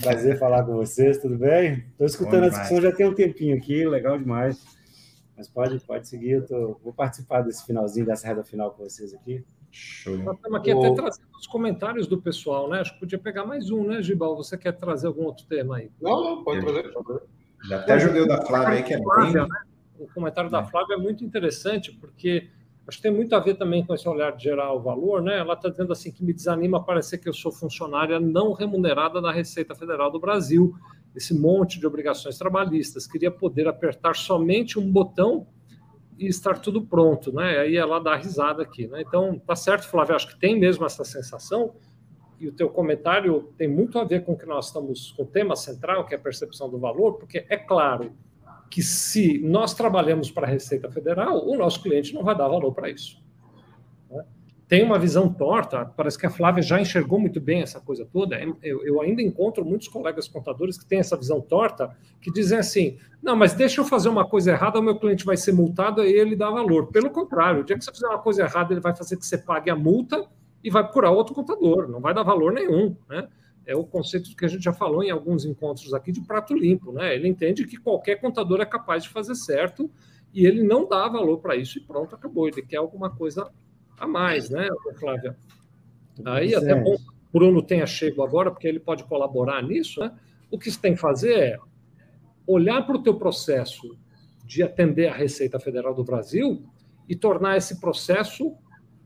Prazer falar com vocês, tudo bem? Estou escutando a discussão já tem um tempinho aqui, legal demais. Mas pode, pode seguir, eu tô, vou participar desse finalzinho, dessa reta final com vocês aqui. Show. Nós estamos aqui o... até trazendo os comentários do pessoal, né? Acho que podia pegar mais um, né, Gibal? Você quer trazer algum outro tema aí? Não, não, pode trazer. Já até joguei o da Flávia aí, que é bem... Né? O comentário é. da Flávia é muito interessante, porque acho que tem muito a ver também com esse olhar de gerar o valor, né? Ela está dizendo assim que me desanima parecer que eu sou funcionária não remunerada da Receita Federal do Brasil, esse monte de obrigações trabalhistas. Queria poder apertar somente um botão e estar tudo pronto, né? Aí ela dá risada aqui, né? Então, tá certo, Flávio, acho que tem mesmo essa sensação, e o teu comentário tem muito a ver com o que nós estamos, com o tema central, que é a percepção do valor, porque é claro que se nós trabalhamos para a Receita Federal, o nosso cliente não vai dar valor para isso tem uma visão torta, parece que a Flávia já enxergou muito bem essa coisa toda. Eu, eu, ainda encontro muitos colegas contadores que têm essa visão torta, que dizem assim: não, mas deixa eu fazer uma coisa errada, o meu cliente vai ser multado e ele dá valor. Pelo contrário, o dia que você fizer uma coisa errada, ele vai fazer que você pague a multa e vai procurar outro contador, não vai dar valor nenhum. Né? É o conceito que a gente já falou em alguns encontros aqui de prato limpo. Né? Ele entende que qualquer contador é capaz de fazer certo e ele não dá valor para isso e pronto, acabou. Ele quer alguma coisa a mais, né, Flávia? Aí até bom que o Bruno tenha chego agora, porque ele pode colaborar nisso, né? O que você tem que fazer é olhar para o teu processo de atender a Receita Federal do Brasil e tornar esse processo,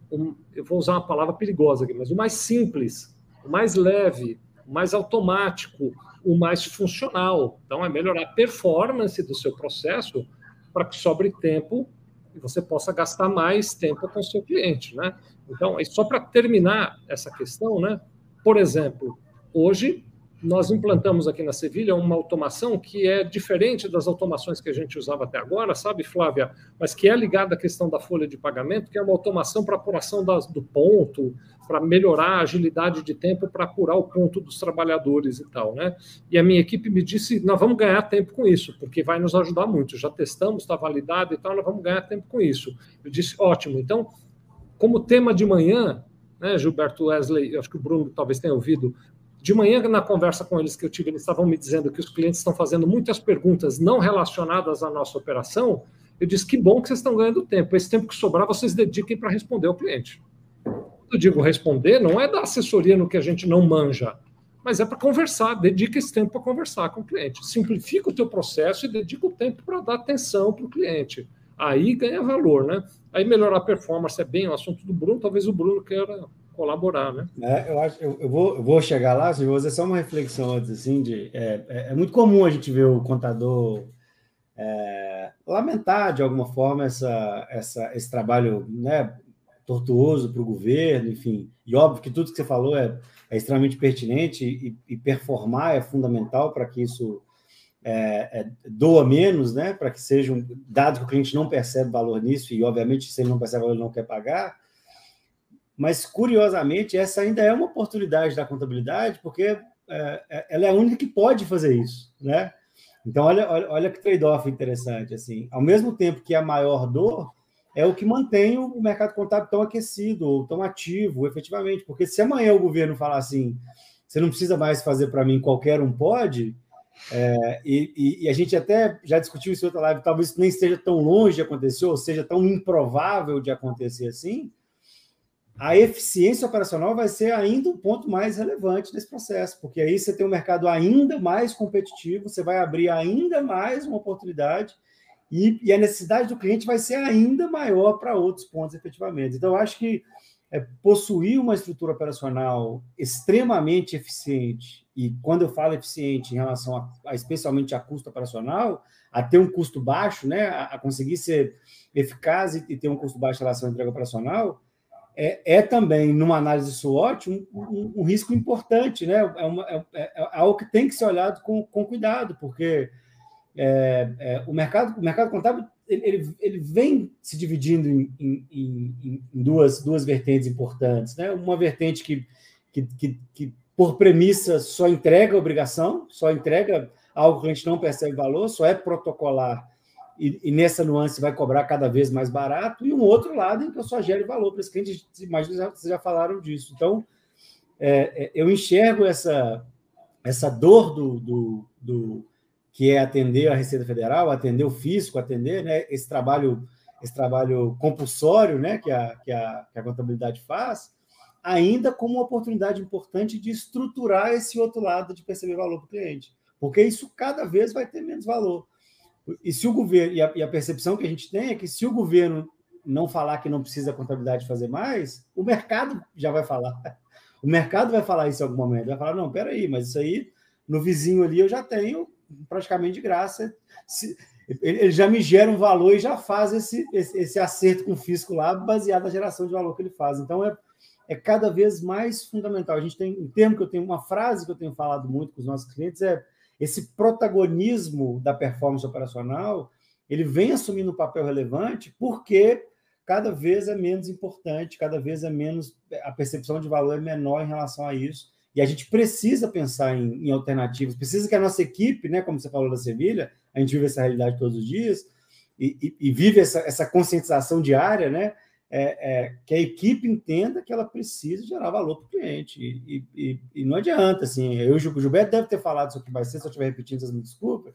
um, eu vou usar uma palavra perigosa aqui, mas o mais simples, o mais leve, o mais automático, o mais funcional. Então, é melhorar a performance do seu processo para que sobre tempo e você possa gastar mais tempo com o seu cliente, né? Então, só para terminar essa questão, né? Por exemplo, hoje nós implantamos aqui na Sevilha uma automação que é diferente das automações que a gente usava até agora, sabe, Flávia? Mas que é ligada à questão da folha de pagamento, que é uma automação para apuração das, do ponto, para melhorar a agilidade de tempo para apurar o ponto dos trabalhadores e tal, né? E a minha equipe me disse, nós vamos ganhar tempo com isso, porque vai nos ajudar muito. Já testamos, está validado e tal, nós vamos ganhar tempo com isso. Eu disse, ótimo. Então, como tema de manhã, né, Gilberto Wesley, acho que o Bruno talvez tenha ouvido, de manhã, na conversa com eles que eu tive, eles estavam me dizendo que os clientes estão fazendo muitas perguntas não relacionadas à nossa operação. Eu disse: que bom que vocês estão ganhando tempo. Esse tempo que sobrar, vocês dediquem para responder ao cliente. Eu digo responder, não é da assessoria no que a gente não manja, mas é para conversar. Dedica esse tempo para conversar com o cliente. Simplifica o teu processo e dedica o tempo para dar atenção para o cliente. Aí ganha valor, né? Aí melhorar a performance é bem o assunto do Bruno. Talvez o Bruno queira colaborar, né? É, eu acho, eu, eu, vou, eu vou chegar lá, vou fazer só uma reflexão antes, assim, de, é, é, é muito comum a gente ver o contador é, lamentar de alguma forma essa, essa, esse trabalho, né, tortuoso para o governo, enfim, e óbvio que tudo que você falou é, é extremamente pertinente e, e, performar é fundamental para que isso é, doa menos, né, para que seja um dado que o cliente não percebe valor nisso e obviamente se ele não percebe valor ele não quer pagar, mas, curiosamente, essa ainda é uma oportunidade da contabilidade, porque é, é, ela é a única que pode fazer isso, né? Então, olha, olha, olha que trade-off interessante. Assim. Ao mesmo tempo que a maior dor é o que mantém o mercado contábil tão aquecido, ou tão ativo, efetivamente. Porque se amanhã o governo falar assim, você não precisa mais fazer para mim, qualquer um pode, é, e, e, a gente até já discutiu isso em outra live, talvez nem esteja tão longe de acontecer, ou seja tão improvável de acontecer assim, a eficiência operacional vai ser ainda um ponto mais relevante nesse processo, porque aí você tem um mercado ainda mais competitivo, você vai abrir ainda mais uma oportunidade e, e a necessidade do cliente vai ser ainda maior para outros pontos, efetivamente. Então, acho que é, possuir uma estrutura operacional extremamente eficiente, e quando eu falo eficiente em relação a, a especialmente a custo operacional, a ter um custo baixo, né, a, a conseguir ser eficaz e, e ter um custo baixo em relação à entrega operacional, é, é, também, numa análise SWOT, um, um, um risco importante, né? É, uma, é, é, é, algo que tem que ser olhado com, com cuidado, porque é, é, o, mercado, o mercado contábil ele, ele vem se dividindo em, em, em, em, duas, duas vertentes importantes. Né? Uma vertente que, que, que, que, por premissa, só entrega obrigação, só entrega algo que a gente não percebe valor, só é protocolar e, e, nessa nuance vai cobrar cada vez mais barato, e um outro lado em que eu só gere valor para esse cliente, imagina vocês já falaram disso. Então, é, é, eu enxergo essa, essa dor do, do, do, que é atender a Receita Federal, atender o fisco, atender né, esse trabalho esse trabalho compulsório né, que, a, que, a, que a contabilidade faz, ainda como uma oportunidade importante de estruturar esse outro lado de perceber valor para o cliente. Porque isso cada vez vai ter menos valor. E se o governo e a, e a, percepção que a gente tem é que se o governo não falar que não precisa a contabilidade fazer mais, o mercado já vai falar. O mercado vai falar isso em algum momento. Vai falar, não, peraí, mas isso aí no vizinho ali eu já tenho praticamente de graça. Se, ele já me gera um valor e já faz esse, esse, esse, acerto com o fisco lá, baseado na geração de valor que ele faz. Então, é, é cada vez mais fundamental. A gente tem um termo que eu tenho, uma frase que eu tenho falado muito com os nossos clientes é esse protagonismo da performance operacional, ele vem assumindo um papel relevante porque cada vez é menos importante, cada vez é menos a percepção de valor é menor em relação a isso. E a gente precisa pensar em, em alternativas, precisa que a nossa equipe, né, como você falou da Sevilha, a gente vive essa realidade todos os dias e, e, e vive essa, essa conscientização diária, né? É, é, que a equipe entenda que ela precisa gerar valor para o cliente. E, e, e, não adianta, assim, eu, o Gilberto deve ter falado isso aqui mais cedo, se eu estiver repetindo, vocês me desculpem,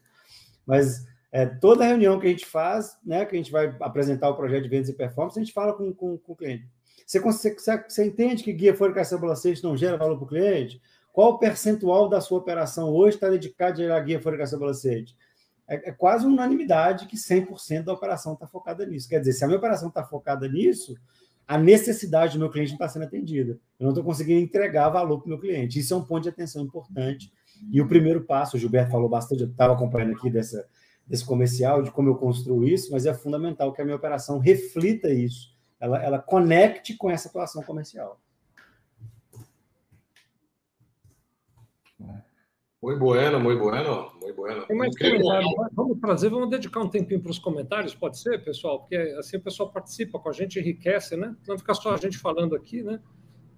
mas é, toda reunião que a gente faz, né, que a gente vai apresentar o projeto de vendas e performance, a gente fala com, com, com o cliente. Você, você, você entende que guia Forecast Balancete não gera valor para o cliente? Qual o percentual da sua operação hoje está dedicado a gerar guia Forecast Balancete? É, é quase unanimidade que 100% da operação está focada nisso. Quer dizer, se a minha operação está focada nisso, a necessidade do meu cliente não está sendo atendida. Eu não estou conseguindo entregar valor para o meu cliente. Isso é um ponto de atenção importante. E o primeiro passo, o Gilberto falou bastante, eu estava acompanhando aqui dessa, desse comercial, de como eu construo isso, mas é fundamental que a minha operação reflita isso. Ela, ela conecte com essa atuação comercial. Muito bueno, muito bueno, muito bueno. Tem mais Vamos trazer, vamos dedicar um tempinho para os comentários, pode ser, pessoal? Porque assim o pessoal participa com a gente, enriquece, né? Não fica só a gente falando aqui, né?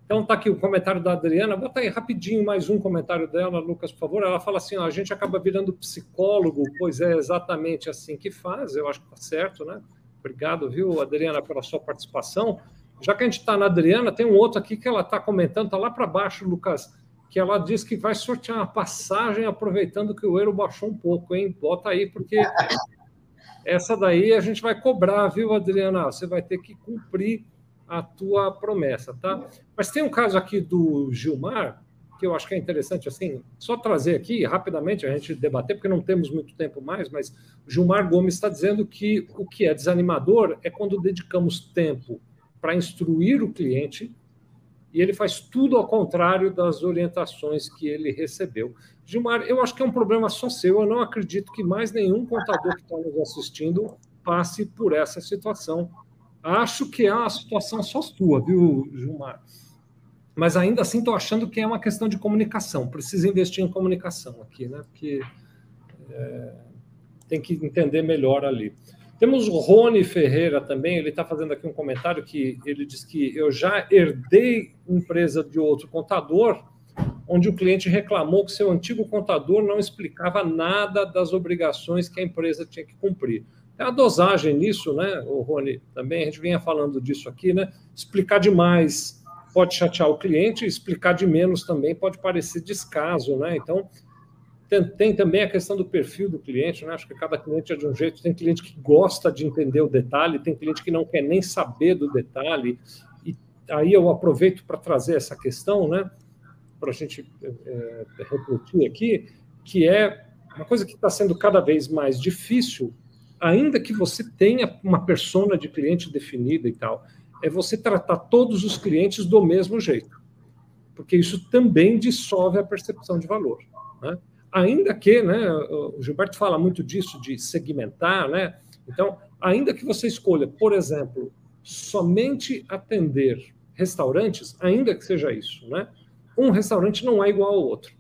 Então tá aqui o comentário da Adriana. Bota aí rapidinho mais um comentário dela, Lucas, por favor. Ela fala assim: ó, a gente acaba virando psicólogo, pois é exatamente assim que faz. Eu acho que tá certo, né? Obrigado, viu, Adriana, pela sua participação. Já que a gente está na Adriana, tem um outro aqui que ela está comentando, está lá para baixo, Lucas, que ela diz que vai sortear uma passagem aproveitando que o euro baixou um pouco, hein? Bota aí, porque essa daí a gente vai cobrar, viu, Adriana? Você vai ter que cumprir a tua promessa, tá? Mas tem um caso aqui do Gilmar, que eu acho que é interessante, assim, só trazer aqui rapidamente, a gente debater, porque não temos muito tempo mais, mas o Gilmar Gomes está dizendo que o que é desanimador é quando dedicamos tempo para instruir o cliente e ele faz tudo ao contrário das orientações que ele recebeu. Gilmar, eu acho que é um problema só seu, eu não acredito que mais nenhum contador que está nos assistindo passe por essa situação. Acho que é uma situação só sua, viu, Gilmar? Mas ainda assim estou achando que é uma questão de comunicação. Precisa investir em comunicação aqui, né? Porque é, tem que entender melhor ali. Temos o Rony Ferreira também, ele está fazendo aqui um comentário que ele diz que eu já herdei empresa de outro contador, onde o cliente reclamou que seu antigo contador não explicava nada das obrigações que a empresa tinha que cumprir. Tem a dosagem nisso, né, o Rony? Também a gente vinha falando disso aqui, né? Explicar demais pode chatear o cliente, explicar de menos também pode parecer descaso, né? Então, tem, tem, também a questão do perfil do cliente, né? Acho que cada cliente é de um jeito. Tem cliente que gosta de entender o detalhe, tem cliente que não quer nem saber do detalhe. E aí eu aproveito para trazer essa questão, né? Para a gente é, refletir aqui, que é uma coisa que está sendo cada vez mais difícil, ainda que você tenha uma persona de cliente definida e tal, é você tratar todos os clientes do mesmo jeito, porque isso também dissolve a percepção de valor, né? Ainda que, né, o Gilberto fala muito disso, de segmentar, né? Então, ainda que você escolha, por exemplo, somente atender restaurantes, ainda que seja isso, né? Um restaurante não é igual ao outro.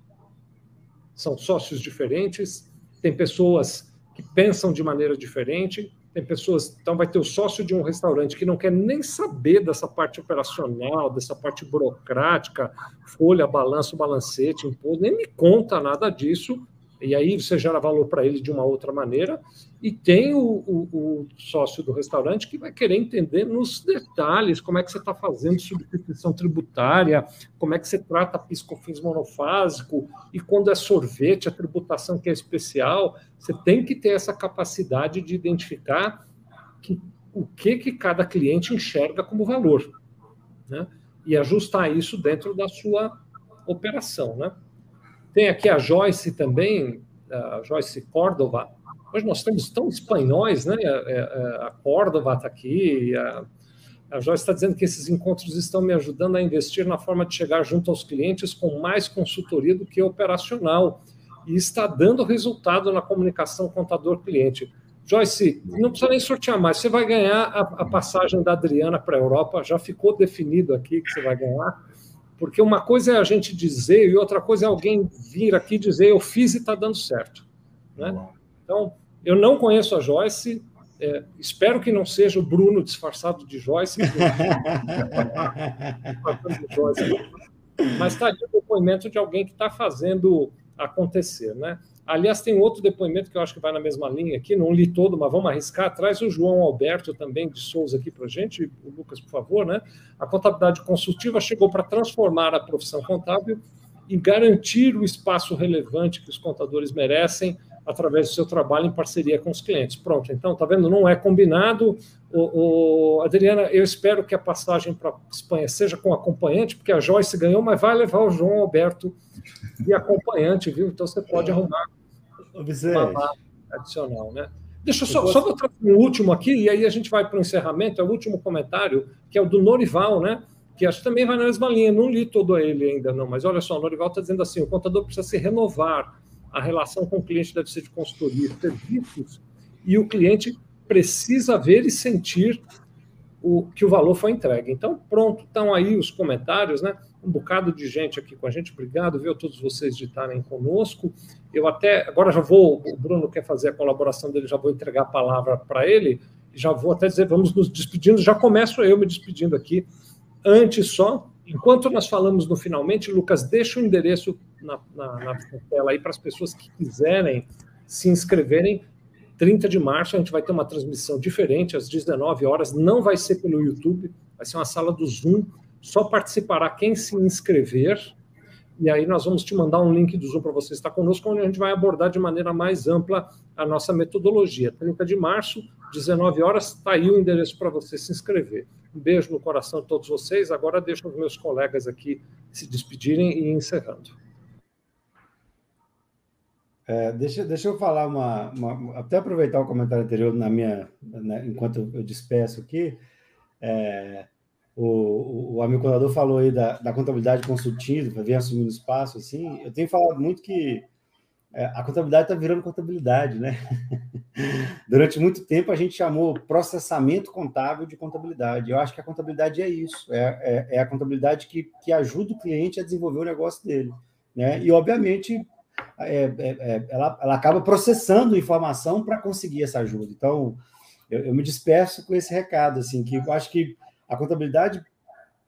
São sócios diferentes, tem pessoas que pensam de maneira diferente, tem pessoas, então vai ter o sócio de um restaurante que não quer nem saber dessa parte operacional, dessa parte burocrática, folha, balanço, balancete, imposto, nem me conta nada disso, e aí você gera valor para ele de uma outra maneira. E tem o, o, o, sócio do restaurante que vai querer entender nos detalhes como é que você está fazendo substituição tributária, como é que você trata piscofins monofásico, e quando é sorvete, a tributação que é especial. Você tem que ter essa capacidade de identificar que, o que, que cada cliente enxerga como valor. Né? E ajustar isso dentro da sua operação. Né? Tem aqui a Joyce também, a Joyce Córdova. Hoje nós estamos tão espanhóis, né? A é, é, Córdova está aqui, a, a Joyce está dizendo que esses encontros estão me ajudando a investir na forma de chegar junto aos clientes com mais consultoria do que operacional. E está dando resultado na comunicação contador-cliente. Joyce, não precisa nem sortear mais. Você vai ganhar a, a passagem da Adriana para a Europa. Já ficou definido aqui que você vai ganhar. Porque uma coisa é a gente dizer e outra coisa é alguém vir aqui dizer eu fiz e está dando certo. Né? Então, eu não conheço a Joyce, é, espero que não seja o Bruno disfarçado de Joyce. Mas está aqui o depoimento de alguém que está fazendo acontecer. Né? Aliás, tem outro depoimento que eu acho que vai na mesma linha aqui, não li todo, mas vamos arriscar. Traz o João Alberto também de Souza aqui para a gente, o Lucas, por favor. Né? A contabilidade consultiva chegou para transformar a profissão contábil e garantir o espaço relevante que os contadores merecem através do seu trabalho em parceria com os clientes. Pronto, então, tá vendo? Não é combinado. O, o Adriana, eu espero que a passagem para Espanha seja com acompanhante, porque a Joyce ganhou, mas vai levar o João Alberto de acompanhante, viu? Então você pode é. arrumar uma adicional, né? Deixa eu só, só botar um último aqui, e aí a gente vai para o encerramento, é o último comentário, que é o do Norival, né? Que acho que também vai na mesma linha, não li todo ele ainda, não, mas olha só, o Norival está dizendo assim: o contador precisa se renovar, a relação com o cliente deve ser de consultoria, serviços, e o cliente precisa ver e sentir o, que o valor foi entregue. Então, pronto, estão aí os comentários, né? Um bocado de gente aqui com a gente, obrigado, viu, todos vocês de estarem conosco. Eu até, agora já vou, o Bruno quer fazer a colaboração dele, já vou entregar a palavra para ele, já vou até dizer, vamos nos despedindo, já começo eu me despedindo aqui. Antes só, enquanto nós falamos no finalmente, Lucas, deixa o endereço na, na, na tela aí para as pessoas que quiserem se inscreverem. 30 de março a gente vai ter uma transmissão diferente às 19 horas, não vai ser pelo YouTube, vai ser uma sala do Zoom, só participará quem se inscrever, e aí nós vamos te mandar um link do Zoom para você estar conosco, onde a gente vai abordar de maneira mais ampla a nossa metodologia. 30 de março, 19 horas, está aí o endereço para você se inscrever. Um beijo no coração de todos vocês. Agora deixo os meus colegas aqui se despedirem e encerrando. É, deixa, deixa eu falar uma, uma, Até aproveitar o comentário anterior na minha, né, enquanto eu despeço aqui. É, o, o, amigo contador falou aí da, da contabilidade consultiva, vem assumindo espaço, assim. Eu tenho falado muito que é, a contabilidade está virando contabilidade, né? Durante muito tempo a gente chamou processamento contábil de contabilidade. Eu acho que a contabilidade é isso, é, é, é a contabilidade que, que ajuda o cliente a desenvolver o negócio dele, né? E obviamente é, é, é, ela, ela acaba processando informação para conseguir essa ajuda. Então eu, eu me disperso com esse recado, assim, que eu acho que a contabilidade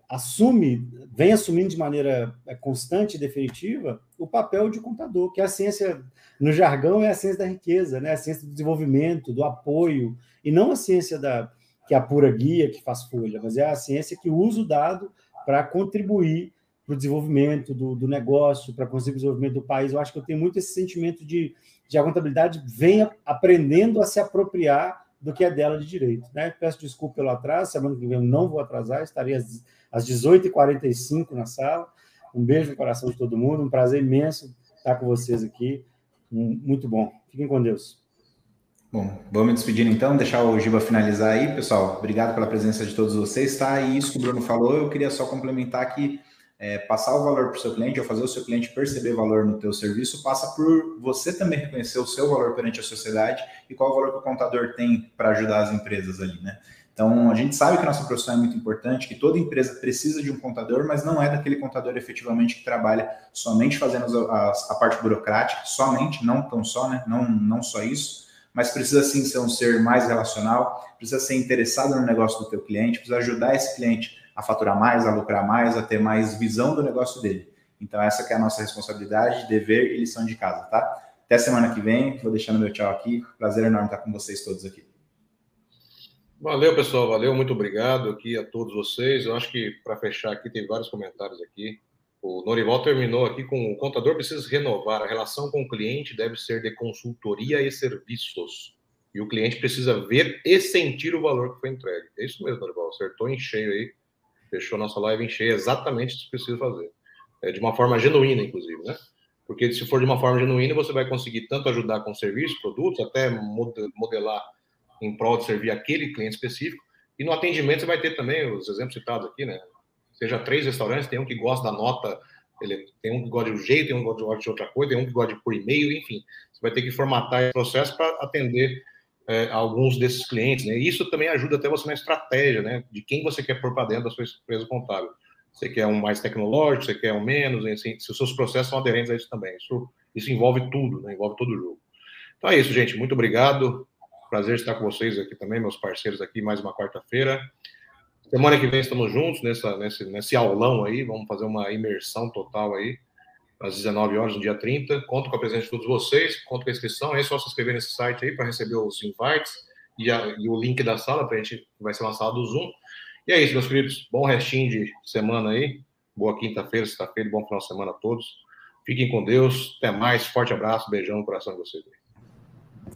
assume, vem assumindo de maneira é, constante e definitiva o papel de contador, que é a ciência, no jargão, é a ciência da riqueza, né? a ciência do desenvolvimento, do apoio, e não a ciência da que é a pura guia, que faz folha, mas é a ciência que usa o dado para contribuir para o desenvolvimento do, do negócio, para conseguir o desenvolvimento do país. Eu acho que eu tenho muito esse sentimento de, de a contabilidade vem aprendendo a se apropriar do que é dela de direito. Né? Peço desculpa pelo atraso, semana que vem eu não vou atrasar, estarei às, às 18h45 na sala. Um beijo no coração de todo mundo, um prazer imenso estar com vocês aqui. Muito bom. Fiquem com Deus. Bom, vamos me despedindo então, deixar o Giba finalizar aí, pessoal. Obrigado pela presença de todos vocês, tá? E isso que o Bruno falou, eu queria só complementar que é, passar o valor para o seu cliente, ou fazer o seu cliente perceber valor no teu serviço, passa por você também reconhecer o seu valor perante a sociedade e qual o valor que o contador tem para ajudar as empresas ali, né? Então, a gente sabe que a nossa profissão é muito importante, que toda empresa precisa de um contador, mas não é daquele contador efetivamente que trabalha somente fazendo a, a, a parte burocrática, somente, não tão só, né? Não, não só isso, mas precisa sim ser um ser mais relacional, precisa ser interessado no negócio do teu cliente, precisa ajudar esse cliente a faturar mais, a lucrar mais, a ter mais visão do negócio dele. Então, essa é a nossa responsabilidade, dever e lição de casa, tá? Até semana que vem, vou deixando meu tchau aqui. Prazer enorme estar com vocês todos aqui. Valeu, pessoal, valeu, muito obrigado aqui a todos vocês. Eu acho que, para fechar aqui, tem vários comentários aqui. O Norival terminou aqui com o contador precisa renovar. A relação com o cliente deve ser de consultoria e serviços. E o cliente precisa ver e sentir o valor que foi entregue. É isso mesmo, Norival. Acertou em cheio aí fechou nossa live em cheio, exatamente isso que precisa fazer. É, de uma forma genuína, inclusive, né? Porque se for de uma forma genuína, você vai conseguir tanto ajudar com serviços, produtos, até modelar em prol de servir aquele cliente específico. E no atendimento você vai ter também os exemplos citados aqui, né? Seja três restaurantes, tem um que gosta da nota, tem um que gosta de um jeito, tem um que gosta de outra coisa, tem um que gosta de por e-mail, enfim. Você vai ter que formatar esse processo para atender é, alguns desses clientes, né? Isso também ajuda até você na estratégia, né? De quem você quer pôr para dentro da sua empresa contábil. Você quer um mais tecnológico, você quer um menos, assim, se os seus processos são aderentes a isso também. Isso, isso envolve tudo, né? Envolve todo o jogo. Então é isso, gente. Muito obrigado. Prazer estar com vocês aqui também, meus parceiros aqui, mais uma quarta-feira. Semana que vem estamos juntos nessa, nesse, nesse aulão aí. Vamos fazer uma imersão total aí às 19 horas, no dia 30. Conto com a presença de todos vocês, conto com a inscrição. É só se inscrever nesse site aí para receber os invites e, a, e, o link da sala, para a gente, vai ser uma sala do Zoom. E é isso, meus queridos. Bom restinho de semana aí. Boa quinta-feira, sexta-feira, bom final de semana a todos. Fiquem com Deus. Até mais. Forte abraço. Beijão no coração de vocês.